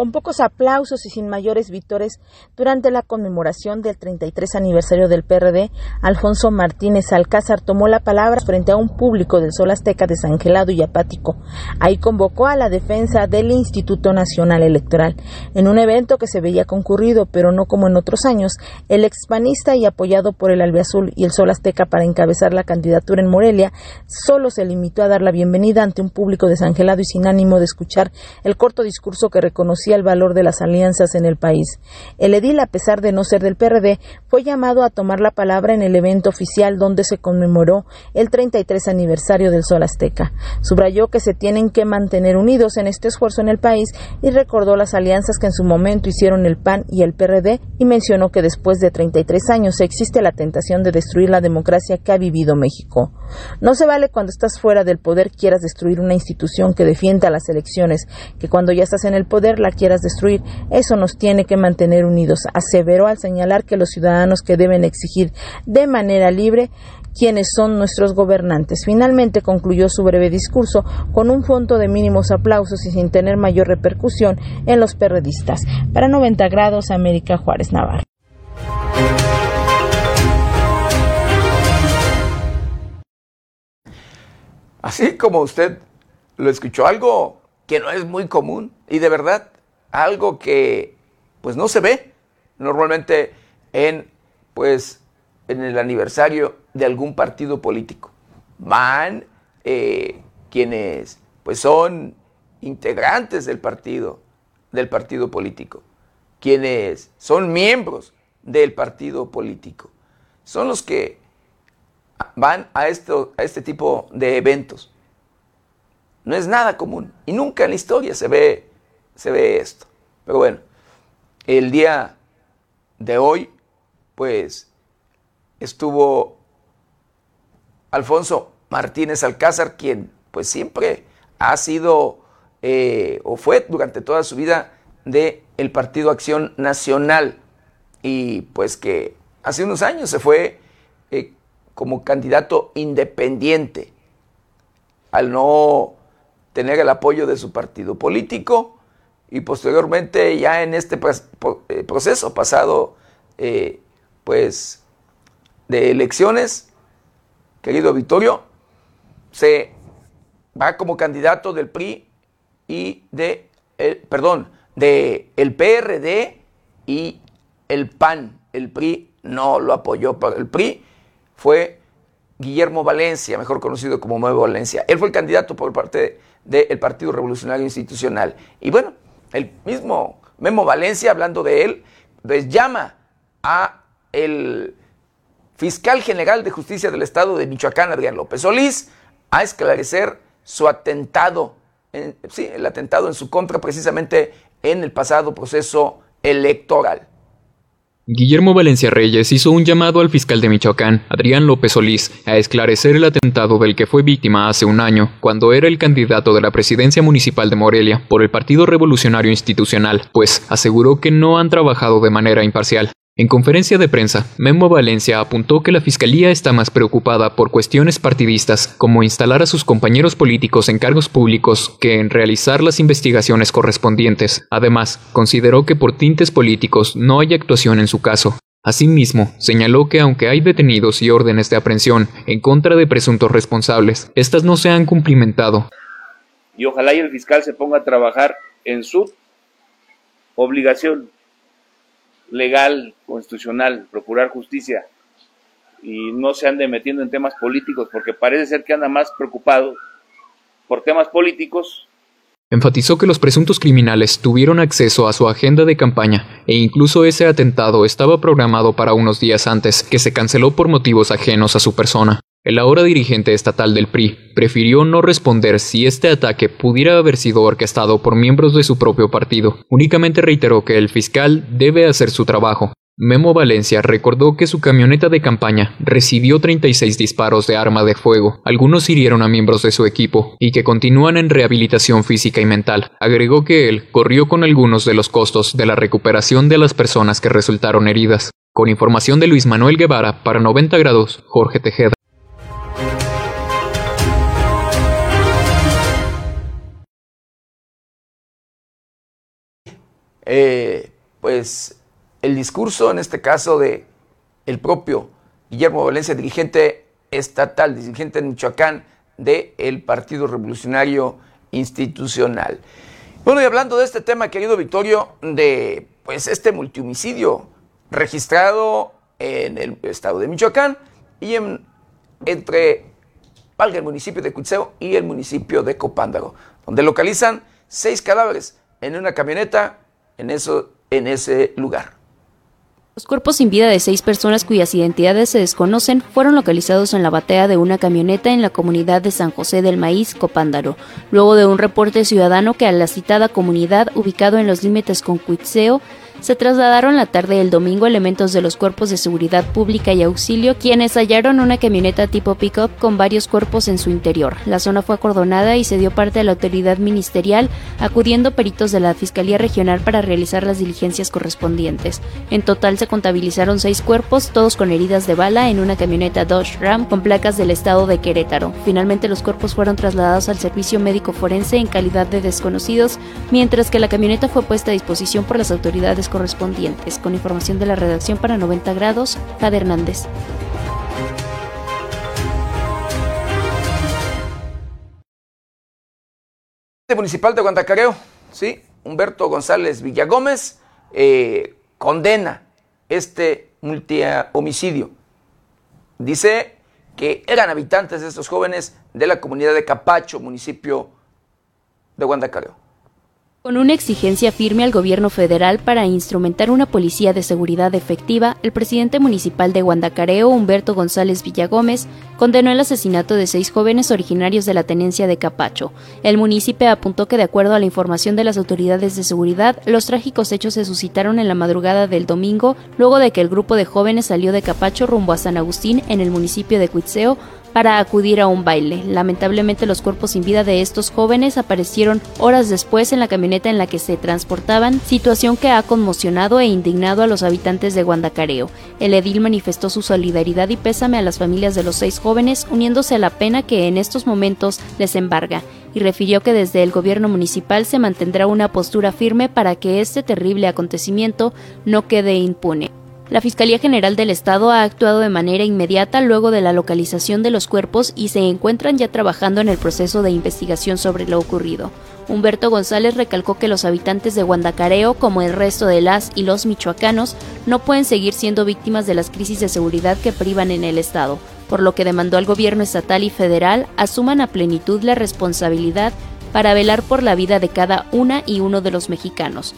Con pocos aplausos y sin mayores vítores, durante la conmemoración del 33 aniversario del PRD, Alfonso Martínez Alcázar tomó la palabra frente a un público del Sol Azteca desangelado y apático. Ahí convocó a la defensa del Instituto Nacional Electoral. En un evento que se veía concurrido, pero no como en otros años, el expanista y apoyado por el Albiazul y el Sol Azteca para encabezar la candidatura en Morelia, solo se limitó a dar la bienvenida ante un público desangelado y sin ánimo de escuchar el corto discurso que reconoció el valor de las alianzas en el país. El edil, a pesar de no ser del PRD, fue llamado a tomar la palabra en el evento oficial donde se conmemoró el 33 aniversario del Sol Azteca. Subrayó que se tienen que mantener unidos en este esfuerzo en el país y recordó las alianzas que en su momento hicieron el PAN y el PRD y mencionó que después de 33 años existe la tentación de destruir la democracia que ha vivido México. No se vale cuando estás fuera del poder quieras destruir una institución que defienda las elecciones, que cuando ya estás en el poder la quieras destruir. Eso nos tiene que mantener unidos, aseveró al señalar que los ciudadanos que deben exigir de manera libre quienes son nuestros gobernantes. Finalmente concluyó su breve discurso con un fondo de mínimos aplausos y sin tener mayor repercusión en los perredistas. Para 90 grados, América Juárez Navarro. Así como usted lo escuchó, algo que no es muy común y de verdad algo que pues no se ve normalmente en pues en el aniversario de algún partido político. Van eh, quienes pues son integrantes del partido, del partido político, quienes son miembros del partido político. Son los que van a, esto, a este tipo de eventos. No es nada común y nunca en la historia se ve, se ve esto. Pero bueno, el día de hoy, pues estuvo Alfonso Martínez Alcázar, quien pues siempre ha sido eh, o fue durante toda su vida de el Partido Acción Nacional y pues que hace unos años se fue como candidato independiente al no tener el apoyo de su partido político y posteriormente ya en este eh, proceso pasado pues de elecciones querido Vittorio se va como candidato del PRI y de, el, perdón, de el PRD y el PAN. El PRI no lo apoyó, pero el PRI fue Guillermo Valencia, mejor conocido como Nuevo Valencia. Él fue el candidato por parte del Partido Revolucionario Institucional. Y bueno, el mismo Memo Valencia, hablando de él, pues llama a el fiscal general de justicia del Estado de Michoacán, Adrián López Solís, a esclarecer su atentado, sí, el atentado en su contra precisamente en el pasado proceso electoral. Guillermo Valencia Reyes hizo un llamado al fiscal de Michoacán, Adrián López Solís, a esclarecer el atentado del que fue víctima hace un año, cuando era el candidato de la presidencia municipal de Morelia por el Partido Revolucionario Institucional, pues aseguró que no han trabajado de manera imparcial. En conferencia de prensa, Memo Valencia apuntó que la Fiscalía está más preocupada por cuestiones partidistas, como instalar a sus compañeros políticos en cargos públicos, que en realizar las investigaciones correspondientes. Además, consideró que por tintes políticos no hay actuación en su caso. Asimismo, señaló que aunque hay detenidos y órdenes de aprehensión en contra de presuntos responsables, estas no se han cumplimentado. Y ojalá y el fiscal se ponga a trabajar en su obligación legal, constitucional, procurar justicia y no se ande metiendo en temas políticos, porque parece ser que anda más preocupado por temas políticos. Enfatizó que los presuntos criminales tuvieron acceso a su agenda de campaña e incluso ese atentado estaba programado para unos días antes, que se canceló por motivos ajenos a su persona. El ahora dirigente estatal del PRI prefirió no responder si este ataque pudiera haber sido orquestado por miembros de su propio partido. Únicamente reiteró que el fiscal debe hacer su trabajo. Memo Valencia recordó que su camioneta de campaña recibió 36 disparos de arma de fuego, algunos hirieron a miembros de su equipo y que continúan en rehabilitación física y mental. Agregó que él corrió con algunos de los costos de la recuperación de las personas que resultaron heridas. Con información de Luis Manuel Guevara para 90 grados, Jorge Tejeda. Eh, pues el discurso, en este caso, de el propio Guillermo Valencia, dirigente estatal, dirigente en Michoacán del Partido Revolucionario Institucional. Bueno, y hablando de este tema, querido Victorio, de pues este multihomicidio registrado en el estado de Michoacán y en, entre valga, el municipio de Cuitzeo y el municipio de Copándaro, donde localizan seis cadáveres en una camioneta en, eso, en ese lugar. Los cuerpos sin vida de seis personas cuyas identidades se desconocen fueron localizados en la batea de una camioneta en la comunidad de San José del Maíz, Copándaro, luego de un reporte ciudadano que a la citada comunidad, ubicado en los límites con Cuitzeo, se trasladaron la tarde del domingo elementos de los cuerpos de seguridad pública y auxilio, quienes hallaron una camioneta tipo pickup con varios cuerpos en su interior. La zona fue acordonada y se dio parte a la autoridad ministerial, acudiendo peritos de la Fiscalía Regional para realizar las diligencias correspondientes. En total se contabilizaron seis cuerpos, todos con heridas de bala, en una camioneta Dodge Ram con placas del estado de Querétaro. Finalmente los cuerpos fueron trasladados al servicio médico forense en calidad de desconocidos, mientras que la camioneta fue puesta a disposición por las autoridades correspondientes. Con información de la redacción para 90 grados, Jade Hernández. municipal de Guantacareo, sí, Humberto González Villagómez, eh, condena este multi-homicidio. Dice que eran habitantes de estos jóvenes de la comunidad de Capacho, municipio de Guantacareo con una exigencia firme al gobierno federal para instrumentar una policía de seguridad efectiva, el presidente municipal de Guandacareo, Humberto González Villagómez, condenó el asesinato de seis jóvenes originarios de la tenencia de Capacho. El municipio apuntó que, de acuerdo a la información de las autoridades de seguridad, los trágicos hechos se suscitaron en la madrugada del domingo, luego de que el grupo de jóvenes salió de Capacho rumbo a San Agustín, en el municipio de Cuitzeo, para acudir a un baile. Lamentablemente los cuerpos sin vida de estos jóvenes aparecieron horas después en la camioneta en la que se transportaban, situación que ha conmocionado e indignado a los habitantes de Guandacareo. El edil manifestó su solidaridad y pésame a las familias de los seis jóvenes, uniéndose a la pena que en estos momentos les embarga y refirió que desde el gobierno municipal se mantendrá una postura firme para que este terrible acontecimiento no quede impune. La Fiscalía General del Estado ha actuado de manera inmediata luego de la localización de los cuerpos y se encuentran ya trabajando en el proceso de investigación sobre lo ocurrido. Humberto González recalcó que los habitantes de Guandacareo, como el resto de las y los michoacanos, no pueden seguir siendo víctimas de las crisis de seguridad que privan en el Estado, por lo que demandó al gobierno estatal y federal asuman a plenitud la responsabilidad para velar por la vida de cada una y uno de los mexicanos.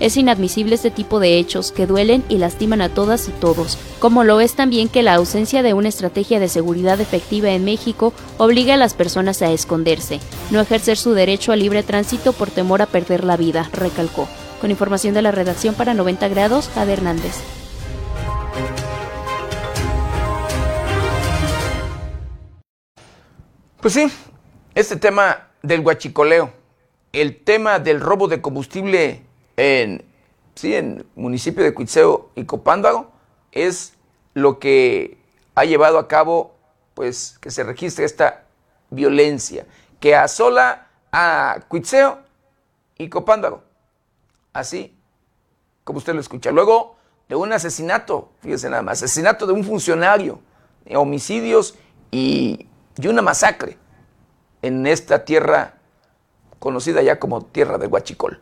Es inadmisible este tipo de hechos que duelen y lastiman a todas y todos, como lo es también que la ausencia de una estrategia de seguridad efectiva en México obliga a las personas a esconderse, no ejercer su derecho al libre tránsito por temor a perder la vida, recalcó. Con información de la redacción para 90 grados, Jade Hernández. Pues sí, este tema del huachicoleo, el tema del robo de combustible en, sí, en municipio de Cuitzeo y Copándago es lo que ha llevado a cabo pues que se registre esta violencia que asola a Cuitzeo y Copándago. Así como usted lo escucha. Luego de un asesinato, fíjese nada más, asesinato de un funcionario, homicidios y, y una masacre en esta tierra conocida ya como tierra de Huachicol.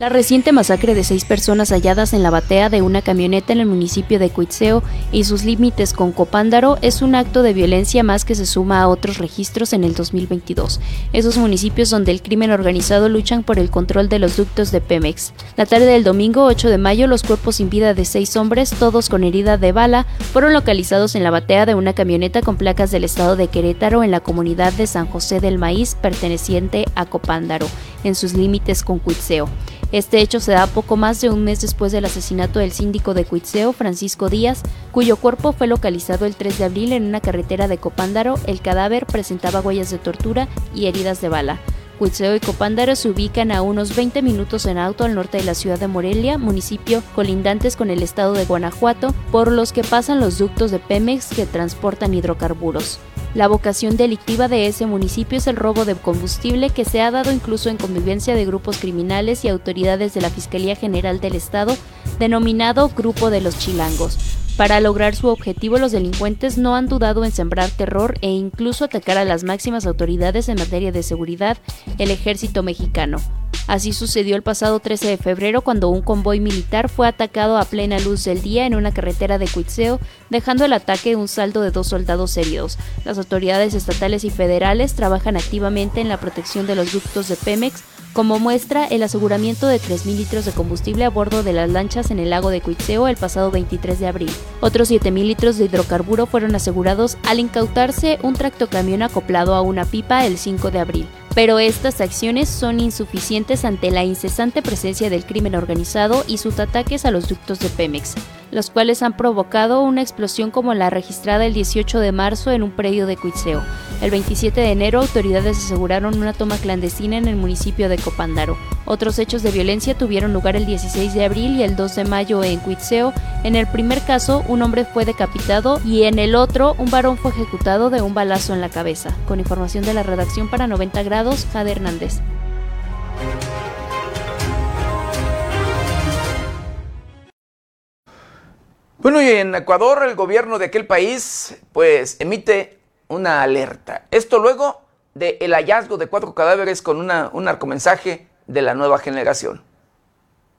La reciente masacre de seis personas halladas en la batea de una camioneta en el municipio de Cuitzeo y sus límites con Copándaro es un acto de violencia más que se suma a otros registros en el 2022. Esos municipios donde el crimen organizado luchan por el control de los ductos de Pemex. La tarde del domingo 8 de mayo, los cuerpos sin vida de seis hombres, todos con herida de bala, fueron localizados en la batea de una camioneta con placas del estado de Querétaro en la comunidad de San José del Maíz perteneciente a Copándaro, en sus límites con Cuitzeo. Este hecho se da poco más de un mes después del asesinato del síndico de Cuitzeo, Francisco Díaz, cuyo cuerpo fue localizado el 3 de abril en una carretera de Copándaro. El cadáver presentaba huellas de tortura y heridas de bala. Cuitzeo y Copándaro se ubican a unos 20 minutos en auto al norte de la ciudad de Morelia, municipio colindantes con el estado de Guanajuato, por los que pasan los ductos de Pemex que transportan hidrocarburos. La vocación delictiva de ese municipio es el robo de combustible que se ha dado incluso en convivencia de grupos criminales y autoridades de la Fiscalía General del Estado, denominado Grupo de los Chilangos. Para lograr su objetivo, los delincuentes no han dudado en sembrar terror e incluso atacar a las máximas autoridades en materia de seguridad, el ejército mexicano. Así sucedió el pasado 13 de febrero cuando un convoy militar fue atacado a plena luz del día en una carretera de Cuitzeo, dejando el ataque un saldo de dos soldados heridos. Las autoridades estatales y federales trabajan activamente en la protección de los ductos de Pemex, como muestra el aseguramiento de 3.000 litros de combustible a bordo de las lanchas en el lago de Cuitzeo el pasado 23 de abril. Otros 7.000 litros de hidrocarburo fueron asegurados al incautarse un tractocamión acoplado a una pipa el 5 de abril pero estas acciones son insuficientes ante la incesante presencia del crimen organizado y sus ataques a los ductos de Pemex, los cuales han provocado una explosión como la registrada el 18 de marzo en un predio de Cuitzeo. El 27 de enero, autoridades aseguraron una toma clandestina en el municipio de Copándaro. Otros hechos de violencia tuvieron lugar el 16 de abril y el 2 de mayo en Cuitzeo. En el primer caso, un hombre fue decapitado y en el otro, un varón fue ejecutado de un balazo en la cabeza. Con información de la redacción para 90 grados, Hernández. Bueno, y en Ecuador el gobierno de aquel país pues emite una alerta. Esto luego del hallazgo de cuatro cadáveres con un narcomensaje de la nueva generación.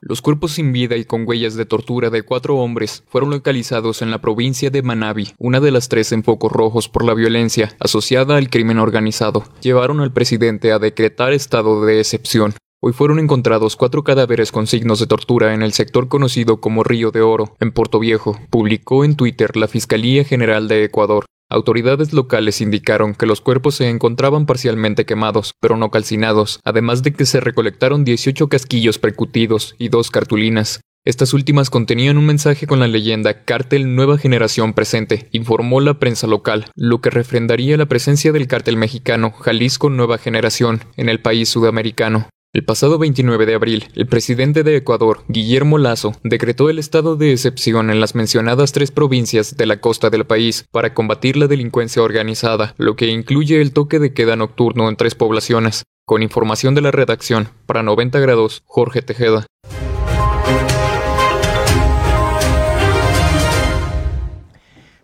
Los cuerpos sin vida y con huellas de tortura de cuatro hombres fueron localizados en la provincia de Manabi, una de las tres en focos rojos por la violencia asociada al crimen organizado. Llevaron al presidente a decretar estado de excepción. Hoy fueron encontrados cuatro cadáveres con signos de tortura en el sector conocido como Río de Oro, en Puerto Viejo, publicó en Twitter la Fiscalía General de Ecuador. Autoridades locales indicaron que los cuerpos se encontraban parcialmente quemados, pero no calcinados, además de que se recolectaron 18 casquillos percutidos y dos cartulinas. Estas últimas contenían un mensaje con la leyenda Cártel Nueva Generación Presente, informó la prensa local, lo que refrendaría la presencia del cártel mexicano Jalisco Nueva Generación en el país sudamericano. El pasado 29 de abril, el presidente de Ecuador, Guillermo Lazo, decretó el estado de excepción en las mencionadas tres provincias de la costa del país para combatir la delincuencia organizada, lo que incluye el toque de queda nocturno en tres poblaciones. Con información de la redacción, para 90 grados, Jorge Tejeda.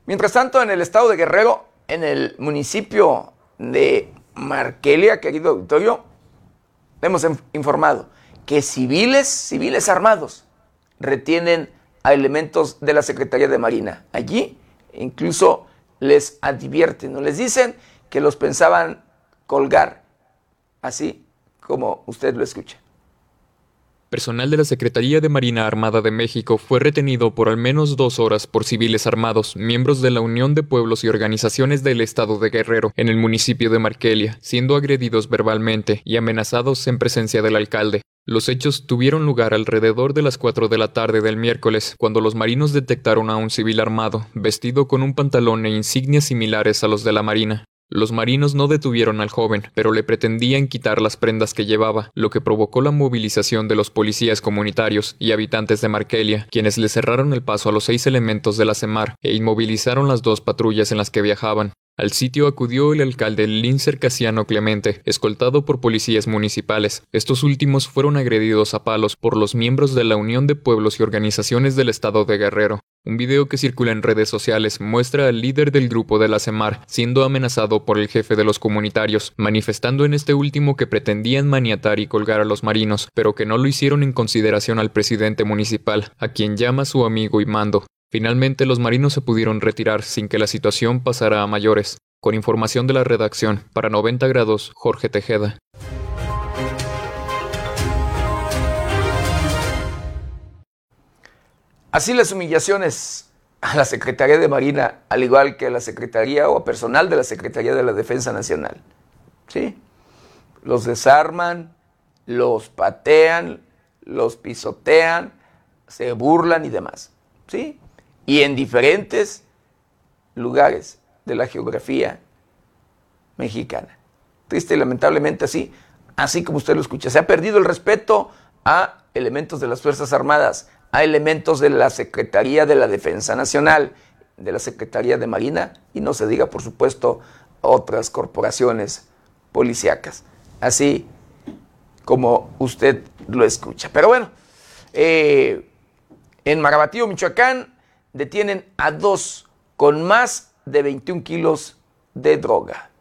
Mientras tanto, en el estado de Guerrero, en el municipio de Marquelia, querido auditorio, hemos informado que civiles, civiles armados, retienen a elementos de la Secretaría de Marina. Allí incluso les advierten o les dicen que los pensaban colgar, así como usted lo escucha. Personal de la Secretaría de Marina Armada de México fue retenido por al menos dos horas por civiles armados, miembros de la Unión de Pueblos y Organizaciones del Estado de Guerrero, en el municipio de Marquelia, siendo agredidos verbalmente y amenazados en presencia del alcalde. Los hechos tuvieron lugar alrededor de las 4 de la tarde del miércoles, cuando los marinos detectaron a un civil armado, vestido con un pantalón e insignias similares a los de la Marina. Los marinos no detuvieron al joven, pero le pretendían quitar las prendas que llevaba, lo que provocó la movilización de los policías comunitarios y habitantes de Markelia, quienes le cerraron el paso a los seis elementos de la CEMAR e inmovilizaron las dos patrullas en las que viajaban. Al sitio acudió el alcalde Lincer Casiano Clemente, escoltado por policías municipales. Estos últimos fueron agredidos a palos por los miembros de la Unión de Pueblos y Organizaciones del Estado de Guerrero. Un video que circula en redes sociales muestra al líder del grupo de la CEMAR siendo amenazado por el jefe de los comunitarios, manifestando en este último que pretendían maniatar y colgar a los marinos, pero que no lo hicieron en consideración al presidente municipal, a quien llama su amigo y mando. Finalmente los marinos se pudieron retirar sin que la situación pasara a mayores. Con información de la redacción, para 90 grados, Jorge Tejeda. Así las humillaciones a la Secretaría de Marina, al igual que a la Secretaría o a personal de la Secretaría de la Defensa Nacional. ¿Sí? Los desarman, los patean, los pisotean, se burlan y demás. ¿Sí? Y en diferentes lugares de la geografía mexicana. Triste y lamentablemente así, así como usted lo escucha. Se ha perdido el respeto a elementos de las Fuerzas Armadas, a elementos de la Secretaría de la Defensa Nacional, de la Secretaría de Marina y no se diga, por supuesto, otras corporaciones policíacas. Así como usted lo escucha. Pero bueno, eh, en Marabatío, Michoacán, detienen a dos con más de 21 kilos de droga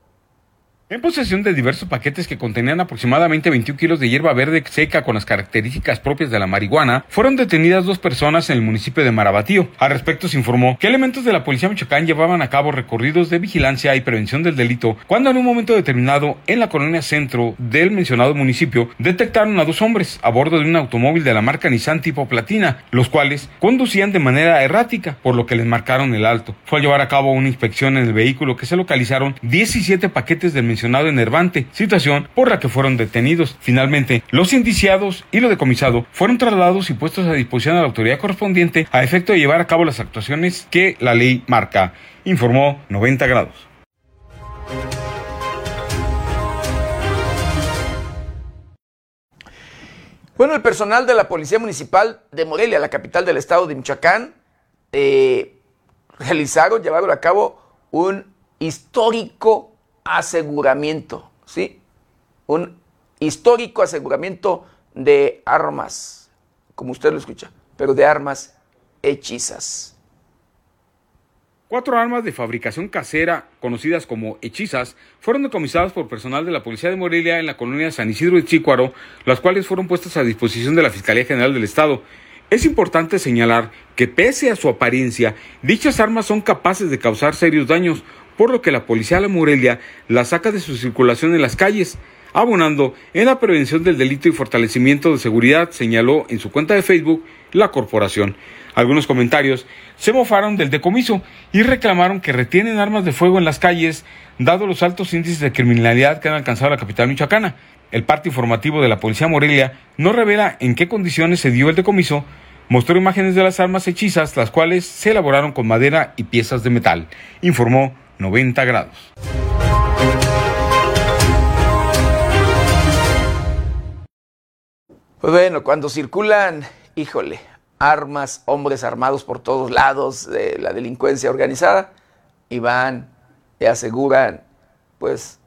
en posesión de diversos paquetes que contenían aproximadamente 21 kilos de hierba verde seca con las características propias de la marihuana, fueron detenidas dos personas en el municipio de Marabatío. Al respecto se informó que elementos de la policía Michoacán llevaban a cabo recorridos de vigilancia y prevención del delito cuando en un momento determinado en la colonia centro del mencionado municipio detectaron a dos hombres a bordo de un automóvil de la marca Nissan tipo platina, los cuales conducían de manera errática, por lo que les marcaron el alto. Fue a llevar a cabo una inspección en el vehículo que se localizaron 17 paquetes del mencionado enervante, situación por la que fueron detenidos. Finalmente, los indiciados y lo decomisado fueron trasladados y puestos a disposición de la autoridad correspondiente a efecto de llevar a cabo las actuaciones que la ley marca, informó 90 grados. Bueno, el personal de la Policía Municipal de Morelia, la capital del estado de Michoacán, eh, realizaron, llevaron a cabo un histórico aseguramiento, ¿sí? Un histórico aseguramiento de armas, como usted lo escucha, pero de armas hechizas. Cuatro armas de fabricación casera, conocidas como hechizas, fueron decomisadas por personal de la Policía de Morelia en la colonia San Isidro de Chícuaro, las cuales fueron puestas a disposición de la Fiscalía General del Estado. Es importante señalar que pese a su apariencia, dichas armas son capaces de causar serios daños, por lo que la policía de Morelia la saca de su circulación en las calles, abonando en la prevención del delito y fortalecimiento de seguridad, señaló en su cuenta de Facebook la corporación. Algunos comentarios se mofaron del decomiso y reclamaron que retienen armas de fuego en las calles, dado los altos índices de criminalidad que han alcanzado la capital michoacana. El parte informativo de la Policía Morelia no revela en qué condiciones se dio el decomiso, mostró imágenes de las armas hechizas, las cuales se elaboraron con madera y piezas de metal, informó 90 grados. Pues bueno, cuando circulan, híjole, armas, hombres armados por todos lados de la delincuencia organizada, y van y aseguran, pues,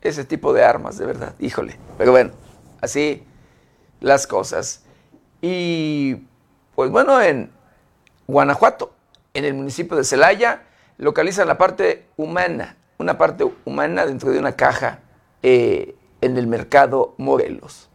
ese tipo de armas, de verdad, híjole. Pero bueno, así las cosas. Y, pues bueno, en Guanajuato, en el municipio de Celaya, localizan la parte humana, una parte humana dentro de una caja eh, en el mercado Morelos.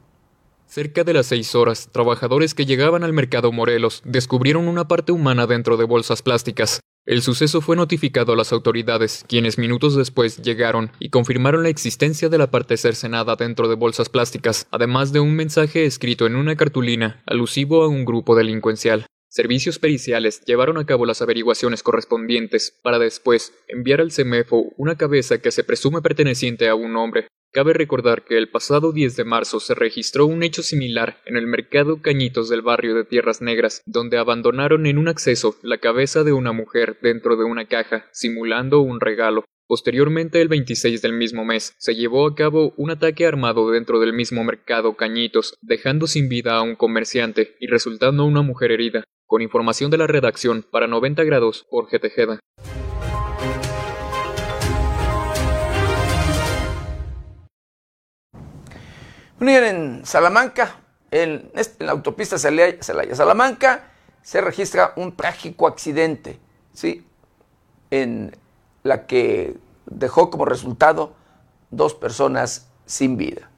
Cerca de las seis horas, trabajadores que llegaban al mercado Morelos descubrieron una parte humana dentro de bolsas plásticas. El suceso fue notificado a las autoridades, quienes minutos después llegaron y confirmaron la existencia de la parte cercenada dentro de bolsas plásticas, además de un mensaje escrito en una cartulina alusivo a un grupo delincuencial. Servicios periciales llevaron a cabo las averiguaciones correspondientes para después enviar al CEMEFO una cabeza que se presume perteneciente a un hombre, Cabe recordar que el pasado 10 de marzo se registró un hecho similar en el mercado Cañitos del barrio de Tierras Negras, donde abandonaron en un acceso la cabeza de una mujer dentro de una caja, simulando un regalo. Posteriormente, el 26 del mismo mes, se llevó a cabo un ataque armado dentro del mismo mercado Cañitos, dejando sin vida a un comerciante y resultando una mujer herida. Con información de la redacción, para 90 grados, Jorge Tejeda. en Salamanca, en, la autopista Celaya-Salamanca, se registra un trágico accidente, ¿sí? En la que dejó como resultado dos personas sin vida.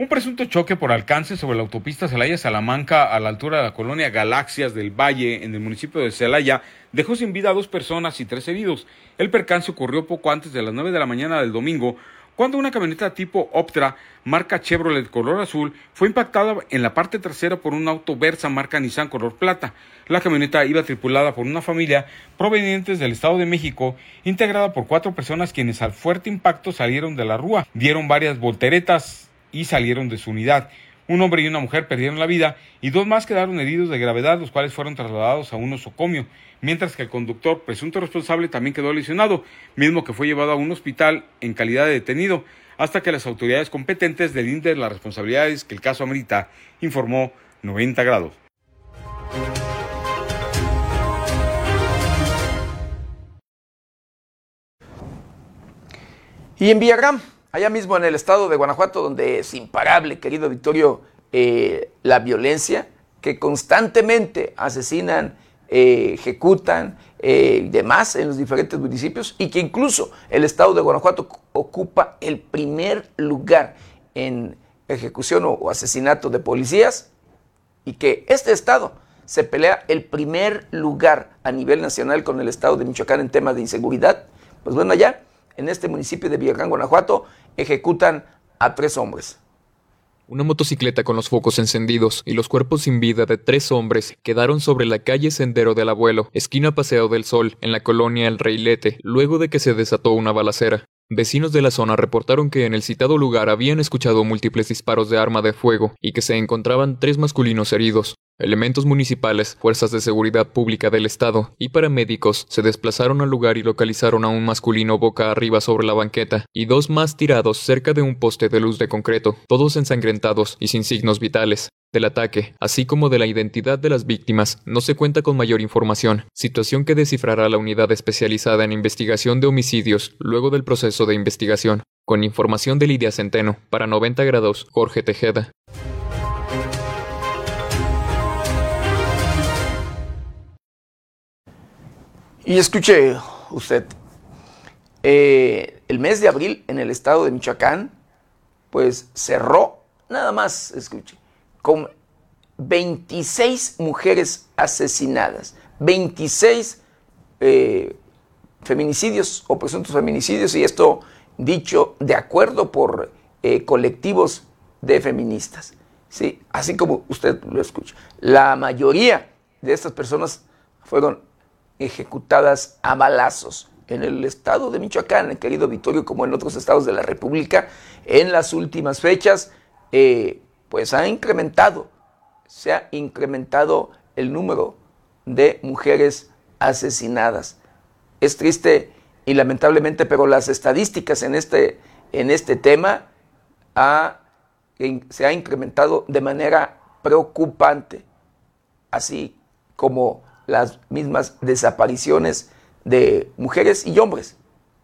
Un presunto choque por alcance sobre la autopista Celaya-Salamanca a la altura de la colonia Galaxias del Valle en el municipio de Celaya dejó sin vida a dos personas y tres heridos. El percance ocurrió poco antes de las 9 de la mañana del domingo cuando una camioneta tipo Optra marca Chevrolet color azul fue impactada en la parte trasera por un auto Versa marca Nissan color plata. La camioneta iba tripulada por una familia provenientes del Estado de México, integrada por cuatro personas quienes al fuerte impacto salieron de la rúa, dieron varias volteretas y salieron de su unidad. Un hombre y una mujer perdieron la vida y dos más quedaron heridos de gravedad, los cuales fueron trasladados a un osocomio mientras que el conductor presunto responsable también quedó lesionado, mismo que fue llevado a un hospital en calidad de detenido, hasta que las autoridades competentes delinden las responsabilidades que el caso amerita, informó 90 grados. Y en Villagrán, allá mismo en el estado de Guanajuato, donde es imparable, querido Victorio, eh, la violencia, que constantemente asesinan eh, ejecutan eh, demás en los diferentes municipios y que incluso el estado de Guanajuato ocupa el primer lugar en ejecución o, asesinato de policías y que este estado se pelea el primer lugar a nivel nacional con el estado de Michoacán en temas de inseguridad, pues bueno, allá en este municipio de Villacán, Guanajuato, ejecutan a tres hombres. Una motocicleta con los focos encendidos y los cuerpos sin vida de tres hombres quedaron sobre la calle Sendero del Abuelo, esquina Paseo del Sol, en la colonia El Reilete, luego de que se desató una balacera. Vecinos de la zona reportaron que en el citado lugar habían escuchado múltiples disparos de arma de fuego y que se encontraban tres masculinos heridos. Elementos municipales, fuerzas de seguridad pública del Estado y paramédicos se desplazaron al lugar y localizaron a un masculino boca arriba sobre la banqueta y dos más tirados cerca de un poste de luz de concreto, todos ensangrentados y sin signos vitales. Del ataque, así como de la identidad de las víctimas, no se cuenta con mayor información, situación que descifrará la unidad especializada en investigación de homicidios luego del proceso de investigación. Con información de Lidia Centeno, para 90 grados, Jorge Tejeda. Y escuche usted, eh, el mes de abril en el estado de Michoacán, pues cerró, nada más, escuche, con 26 mujeres asesinadas, 26 eh, feminicidios o presuntos feminicidios, y esto dicho de acuerdo por eh, colectivos de feministas. ¿sí? Así como usted lo escucha. La mayoría de estas personas fueron ejecutadas a balazos en el estado de Michoacán, el querido Vittorio, como en otros estados de la República, en las últimas fechas, eh, pues ha incrementado se ha incrementado el número de mujeres asesinadas. Es triste y lamentablemente, pero las estadísticas en este, en este tema se ha incrementado de manera preocupante, así como las mismas desapariciones de mujeres y hombres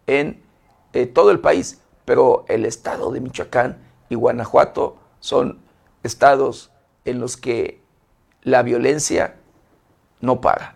en eh, todo el país, pero el estado de Michoacán y Guanajuato son estados en los que la violencia no para.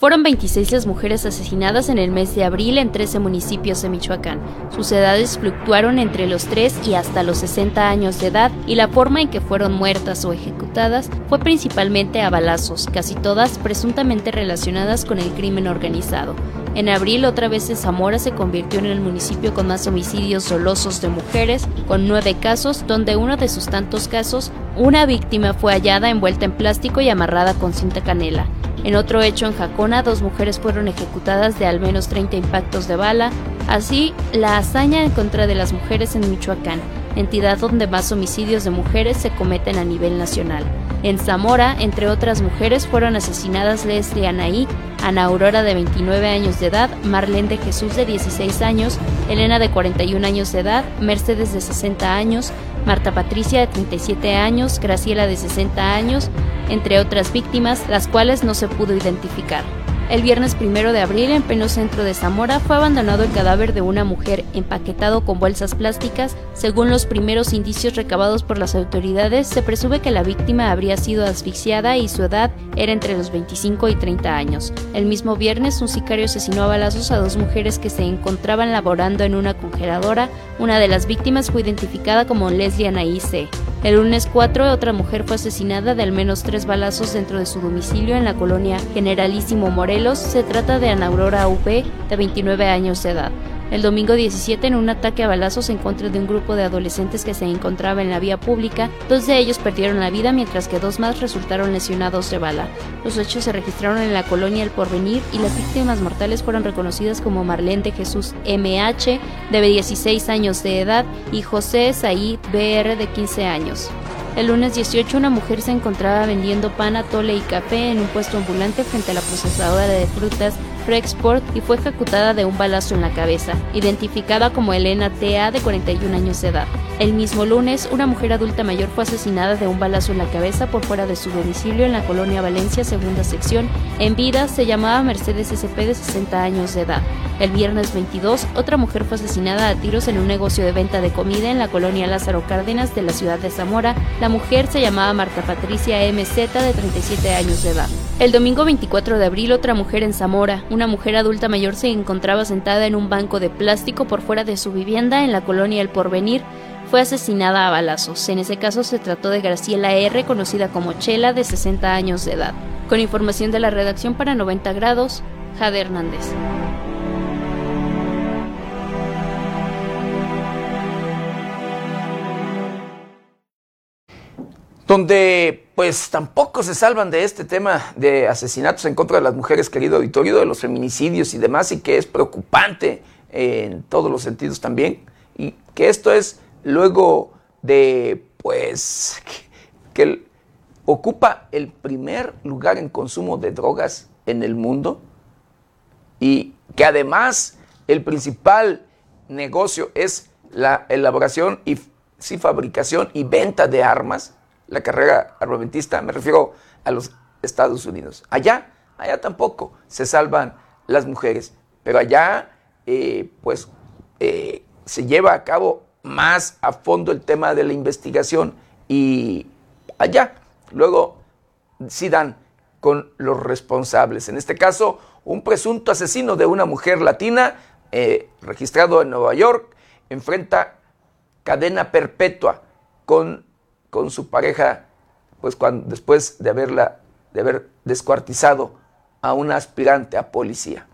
Fueron 26 las mujeres asesinadas en el mes de abril en 13 municipios de Michoacán. Sus edades fluctuaron entre los 3 y hasta los 60 años de edad y la forma en que fueron muertas o ejecutadas fue principalmente a balazos, casi todas presuntamente relacionadas con el crimen organizado. En abril, otra vez Zamora se convirtió en el municipio con más homicidios dolosos de mujeres, con nueve casos, donde uno de sus tantos casos, una víctima fue hallada envuelta en plástico y amarrada con cinta canela. En otro hecho en Jacona, dos mujeres fueron ejecutadas de al menos 30 impactos de bala. Así, la hazaña en contra de las mujeres en Michoacán, entidad donde más homicidios de mujeres se cometen a nivel nacional. En Zamora, entre otras mujeres, fueron asesinadas Leslie Anaí, Ana Aurora de 29 años de edad, Marlene de Jesús de 16 años, Elena de 41 años de edad, Mercedes de 60 años, Marta Patricia de 37 años, Graciela de 60 años, entre otras víctimas, las cuales no se pudo identificar. El viernes primero de abril, en pleno centro de Zamora, fue abandonado el cadáver de una mujer empaquetado con bolsas plásticas. Según los primeros indicios recabados por las autoridades, se presume que la víctima habría sido asfixiada y su edad era entre los 25 y 30 años. El mismo viernes, un sicario asesinó a balazos a dos mujeres que se encontraban laborando en una congeladora. Una de las víctimas fue identificada como Leslie Anaíse. El lunes 4, otra mujer fue asesinada de al menos tres balazos dentro de su domicilio en la colonia Generalísimo Morelos. Se trata de Ana Aurora UP, de 29 años de edad el domingo 17 en un ataque a balazos en contra de un grupo de adolescentes que se encontraba en la vía pública. Dos de ellos perdieron la vida mientras que dos más resultaron lesionados de bala. Los hechos se registraron en la colonia El Porvenir y las víctimas mortales fueron reconocidas como Marlene de Jesús MH, de 16 años de edad, y José Said BR, de 15 años. El lunes 18 una mujer se encontraba vendiendo pan, atole y café en un puesto ambulante frente a la procesadora de frutas Frexport y fue ejecutada de un balazo en la cabeza, identificada como Elena T.A. de 41 años de edad. El mismo lunes, una mujer adulta mayor fue asesinada de un balazo en la cabeza por fuera de su domicilio en la colonia Valencia, segunda sección. En vida se llamaba Mercedes S.P. de 60 años de edad. El viernes 22, otra mujer fue asesinada a tiros en un negocio de venta de comida en la colonia Lázaro Cárdenas de la ciudad de Zamora. La mujer se llamaba Marta Patricia MZ de 37 años de edad. El domingo 24 de abril, otra mujer en Zamora, una mujer adulta mayor se encontraba sentada en un banco de plástico por fuera de su vivienda en la colonia El Porvenir. Fue asesinada a balazos. En ese caso se trató de Graciela R., conocida como Chela, de 60 años de edad. Con información de la redacción para 90 grados, Jade Hernández. Donde pues tampoco se salvan de este tema de asesinatos en contra de las mujeres, querido auditorio, de los feminicidios y demás, y que es preocupante en todos los sentidos también, y que esto es luego de pues que, ocupa el primer lugar en consumo de drogas en el mundo y que además el principal negocio es la elaboración y sí, fabricación y venta de armas la carrera armamentista, me refiero a los Estados Unidos. Allá, allá tampoco se salvan las mujeres, pero allá eh, pues eh, se lleva a cabo más a fondo el tema de la investigación y allá luego sí dan con los responsables. En este caso, un presunto asesino de una mujer latina eh, registrado en Nueva York enfrenta cadena perpetua con con su pareja, pues cuando, después de haberla, de haber descuartizado a un aspirante a policía.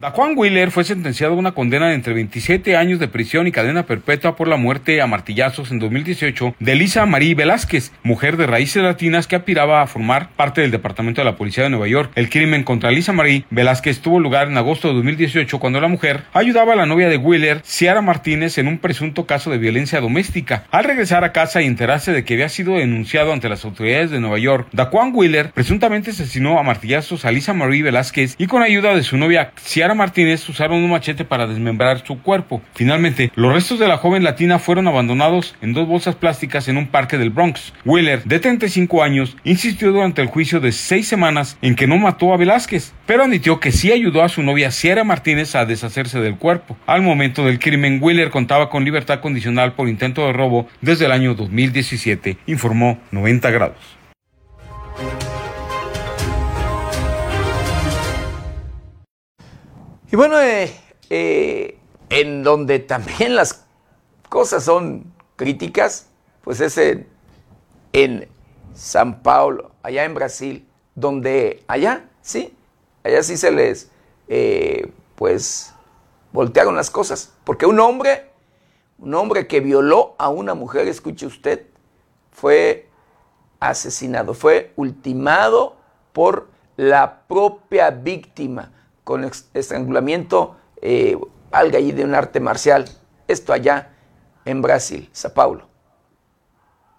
Daquan Wheeler fue sentenciado a una condena de entre 27 años de prisión y cadena perpetua por la muerte a martillazos en 2018 de Lisa Marie Velázquez, mujer de raíces latinas que aspiraba a formar parte del Departamento de la Policía de Nueva York. El crimen contra Lisa Marie Velázquez tuvo lugar en agosto de 2018 cuando la mujer ayudaba a la novia de Wheeler, Ciara Martínez, en un presunto caso de violencia doméstica. Al regresar a casa y enterarse de que había sido denunciado ante las autoridades de Nueva York, Daquan Wheeler presuntamente asesinó a martillazos a Lisa Marie Velázquez y con ayuda de su novia Ciara Martínez usaron un machete para desmembrar su cuerpo. Finalmente, los restos de la joven latina fueron abandonados en dos bolsas plásticas en un parque del Bronx. Wheeler, de 35 años, insistió durante el juicio de seis semanas en que no mató a Velázquez, pero admitió que sí ayudó a su novia Sierra Martínez a deshacerse del cuerpo. Al momento del crimen, Wheeler contaba con libertad condicional por intento de robo desde el año 2017, informó 90 grados. Y bueno, eh, eh, en donde también las cosas son críticas, pues es en, San Paulo, allá en Brasil, donde allá, sí, allá sí se les, eh, pues, voltearon las cosas. Porque un hombre, un hombre que violó a una mujer, escuche usted, fue asesinado, fue ultimado por la propia víctima con estrangulamiento, eh, algo allí de un arte marcial. Esto allá en Brasil, Sao Paulo.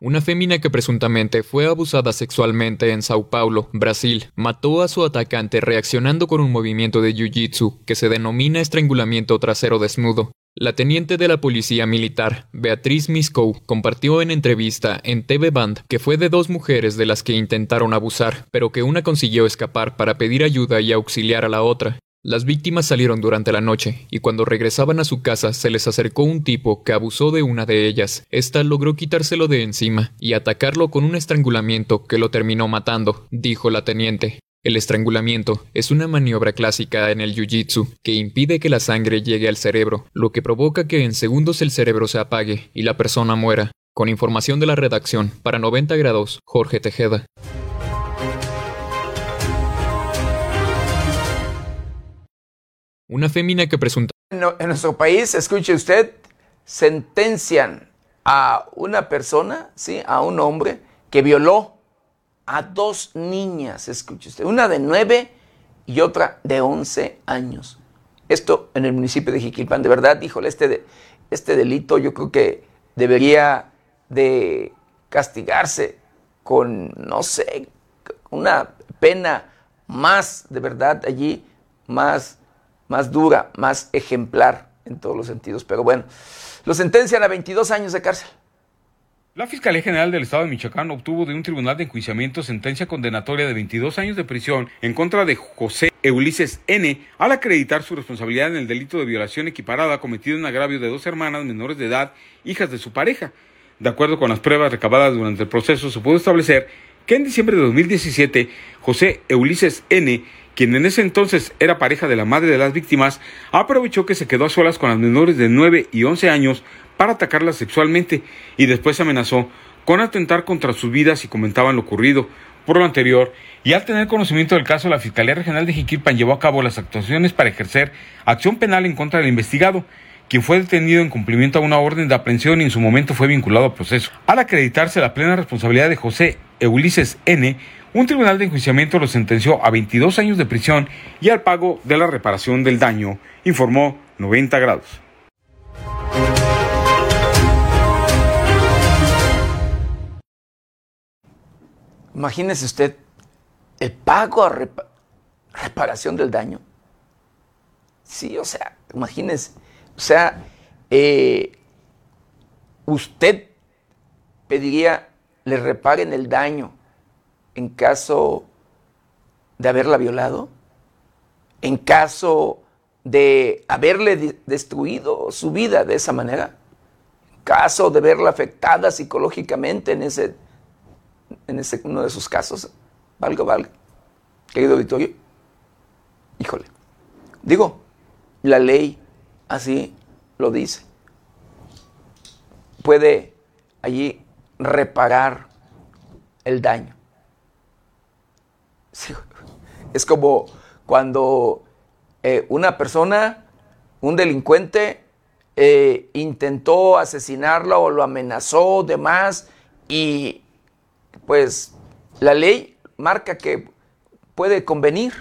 Una fémina que presuntamente fue abusada sexualmente en Sao Paulo, Brasil, mató a su atacante reaccionando con un movimiento de jiu-jitsu que se denomina estrangulamiento trasero desnudo. La teniente de la policía militar, Beatriz Misco, compartió en entrevista en TV Band que fue de dos mujeres de las que intentaron abusar, pero que una consiguió escapar para pedir ayuda y auxiliar a la otra. Las víctimas salieron durante la noche, y cuando regresaban a su casa se les acercó un tipo que abusó de una de ellas. Esta logró quitárselo de encima y atacarlo con un estrangulamiento que lo terminó matando, dijo la teniente. El estrangulamiento es una maniobra clásica en el jiu-jitsu que impide que la sangre llegue al cerebro, lo que provoca que en segundos el cerebro se apague y la persona muera. Con información de la redacción, para 90 grados, Jorge Tejeda. Una fémina que presunta... En nuestro país, escuche usted, sentencian a una persona, ¿sí? a un hombre que violó a dos niñas, escuche usted, una de nueve y otra de once años. Esto en el municipio de Jiquilpan, de verdad, híjole, este, este delito yo creo que debería de castigarse con, no sé, una pena más, de verdad, allí, más, más dura, más ejemplar en todos los sentidos. Pero bueno, lo sentencian a 22 años de cárcel. La Fiscalía General del Estado de Michoacán obtuvo de un tribunal de enjuiciamiento sentencia condenatoria de 22 años de prisión en contra de José Ulises N. al acreditar su responsabilidad en el delito de violación equiparada cometido en agravio de dos hermanas menores de edad, hijas de su pareja. De acuerdo con las pruebas recabadas durante el proceso, se pudo establecer que en diciembre de 2017, José Ulises N., quien en ese entonces era pareja de la madre de las víctimas, aprovechó que se quedó a solas con las menores de 9 y 11 años para atacarlas sexualmente y después amenazó con atentar contra sus vidas y comentaban lo ocurrido. Por lo anterior, y al tener conocimiento del caso, la Fiscalía Regional de Jiquilpan llevó a cabo las actuaciones para ejercer acción penal en contra del investigado, quien fue detenido en cumplimiento a una orden de aprehensión y en su momento fue vinculado al proceso. Al acreditarse la plena responsabilidad de José Ulises N., un tribunal de enjuiciamiento lo sentenció a 22 años de prisión y al pago de la reparación del daño, informó 90 grados. Imagínese usted el pago a reparación del daño. Sí, o sea, imagínese. O sea, eh, usted pediría le reparen el daño en caso de haberla violado, en caso de haberle destruido su vida de esa manera, en caso de verla afectada psicológicamente en ese en ese, uno de sus casos, valga, valga, querido auditorio, híjole, digo, la ley así lo dice. Puede allí reparar el daño. Es como cuando eh, una persona, un delincuente, eh, intentó asesinarlo o lo amenazó, demás, y pues la ley marca que puede convenir,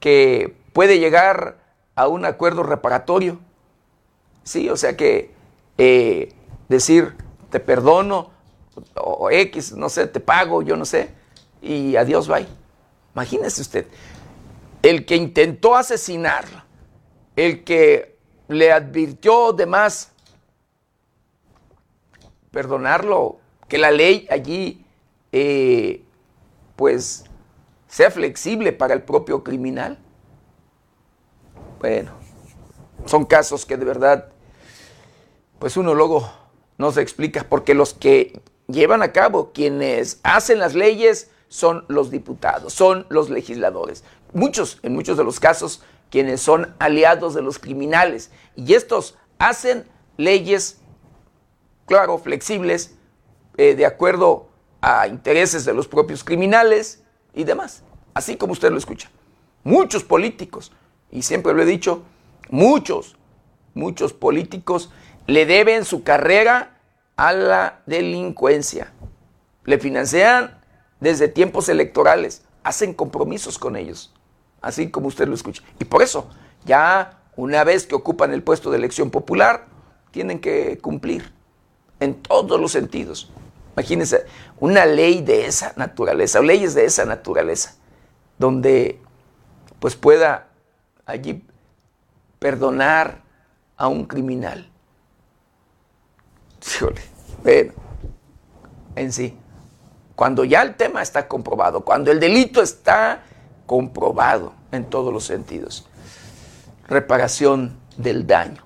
que puede llegar a un acuerdo reparatorio. Sí, o sea que eh, decir te perdono o X, no sé, te pago, yo no sé, y adiós, bye. Imagínese usted, el que intentó asesinarlo, el que le advirtió de más, perdonarlo, que la ley allí, eh, pues, sea flexible para el propio criminal. Bueno, son casos que de verdad, pues uno luego no se explica, porque los que llevan a cabo, quienes hacen las leyes, son los diputados, son los legisladores. Muchos, en muchos de los casos, quienes son aliados de los criminales. Y estos hacen leyes, claro, flexibles, eh, de acuerdo a intereses de los propios criminales y demás. Así como usted lo escucha. Muchos políticos, y siempre lo he dicho, muchos, muchos políticos le deben su carrera a la delincuencia. Le financian desde tiempos electorales, hacen compromisos con ellos, así como usted lo escucha. Y por eso, ya una vez que ocupan el puesto de elección popular, tienen que cumplir en todos los sentidos. Imagínense, una ley de esa naturaleza, o leyes de esa naturaleza, donde pues pueda allí perdonar a un criminal. Bueno, en sí, cuando ya el tema está comprobado, cuando el delito está comprobado en todos los sentidos, reparación del daño.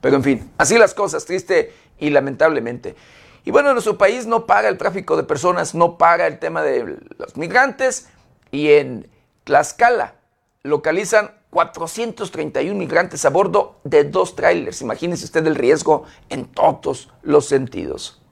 Pero en fin, así las cosas, triste y lamentablemente. Y bueno, nuestro país no paga el tráfico de personas, no paga el tema de los migrantes y en Tlaxcala localizan 431 migrantes a bordo de dos trailers. Imagínese usted el riesgo en todos los sentidos.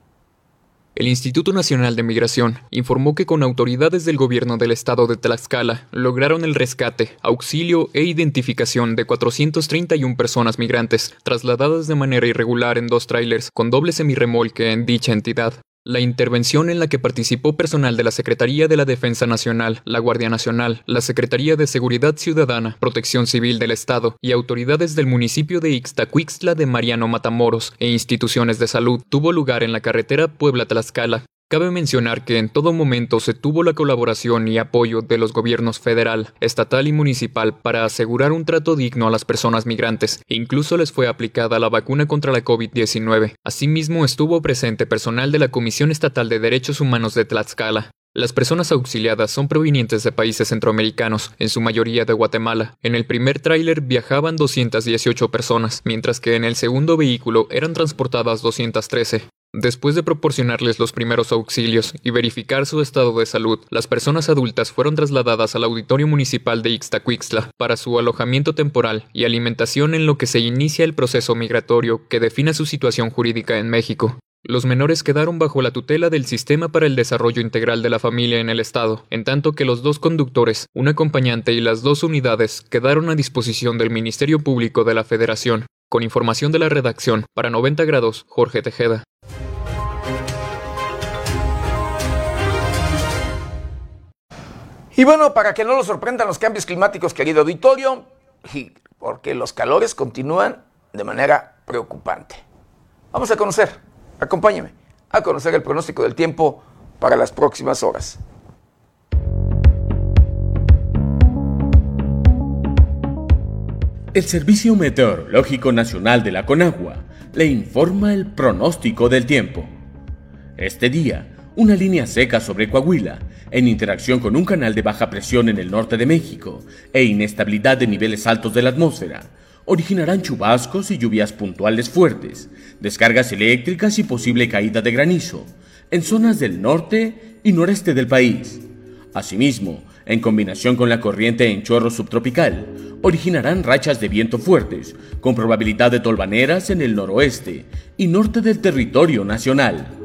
El Instituto Nacional de Migración informó que con autoridades del gobierno del estado de Tlaxcala lograron el rescate, auxilio e identificación de 431 personas migrantes trasladadas de manera irregular en dos trailers con doble semirremolque en dicha entidad. La intervención en la que participó personal de la Secretaría de la Defensa Nacional, la Guardia Nacional, la Secretaría de Seguridad Ciudadana, Protección Civil del Estado y autoridades del municipio de Ixtacuixtla de Mariano Matamoros e instituciones de salud tuvo lugar en la carretera Puebla-Tlaxcala, Cabe mencionar que en todo momento se tuvo la colaboración y apoyo de los gobiernos federal, estatal y municipal para asegurar un trato digno a las personas migrantes, incluso les fue aplicada la vacuna contra la COVID-19. Asimismo estuvo presente personal de la Comisión Estatal de Derechos Humanos de Tlaxcala, las personas auxiliadas son provenientes de países centroamericanos, en su mayoría de Guatemala. En el primer tráiler viajaban 218 personas, mientras que en el segundo vehículo eran transportadas 213. Después de proporcionarles los primeros auxilios y verificar su estado de salud, las personas adultas fueron trasladadas al Auditorio Municipal de Ixtacuixtla para su alojamiento temporal y alimentación en lo que se inicia el proceso migratorio que define su situación jurídica en México. Los menores quedaron bajo la tutela del Sistema para el Desarrollo Integral de la Familia en el Estado, en tanto que los dos conductores, un acompañante y las dos unidades quedaron a disposición del Ministerio Público de la Federación. Con información de la redacción, para 90 grados, Jorge Tejeda. Y bueno, para que no lo sorprendan los cambios climáticos, querido auditorio, porque los calores continúan de manera preocupante. Vamos a conocer, acompáñeme, a conocer el pronóstico del tiempo para las próximas horas. El Servicio Meteorológico Nacional de la Conagua le informa el pronóstico del tiempo. Este día, una línea seca sobre Coahuila, en interacción con un canal de baja presión en el norte de México e inestabilidad de niveles altos de la atmósfera, originarán chubascos y lluvias puntuales fuertes, descargas eléctricas y posible caída de granizo en zonas del norte y noreste del país. Asimismo, en combinación con la corriente en chorro subtropical, originarán rachas de viento fuertes, con probabilidad de tolvaneras en el noroeste y norte del territorio nacional.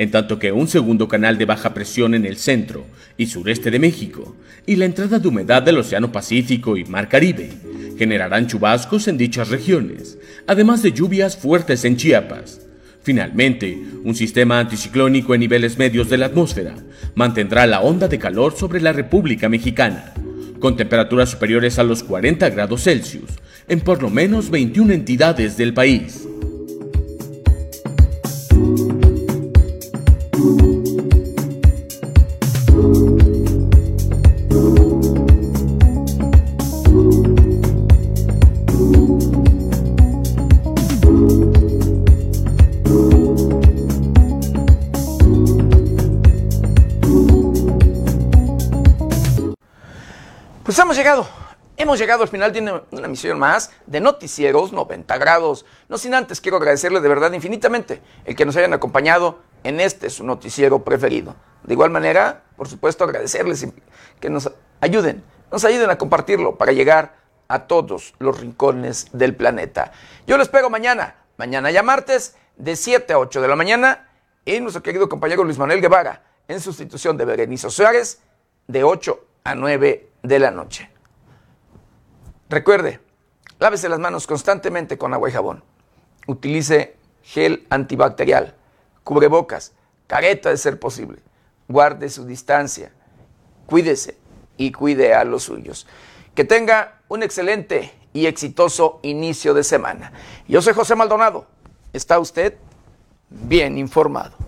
En tanto que un segundo canal de baja presión en el centro y sureste de México y la entrada de humedad del Océano Pacífico y Mar Caribe generarán chubascos en dichas regiones, además de lluvias fuertes en Chiapas. Finalmente, un sistema anticiclónico en niveles medios de la atmósfera mantendrá la onda de calor sobre la República Mexicana, con temperaturas superiores a los 40 grados Celsius en por lo menos 21 entidades del país. Llegado al final de una misión más de Noticieros 90 grados. No sin antes quiero agradecerle de verdad infinitamente el que nos hayan acompañado en este su noticiero preferido. De igual manera, por supuesto, agradecerles que nos ayuden, nos ayuden a compartirlo para llegar a todos los rincones del planeta. Yo lo espero mañana, mañana ya martes, de 7 a 8 de la mañana, y nuestro querido compañero Luis Manuel Guevara, en sustitución de Berenice Suárez, de 8 a 9 de la noche. Recuerde, lávese las manos constantemente con agua y jabón. Utilice gel antibacterial, cubrebocas, careta de ser posible. Guarde su distancia. Cuídese y cuide a los suyos. Que tenga un excelente y exitoso inicio de semana. Yo soy José Maldonado. ¿Está usted bien informado?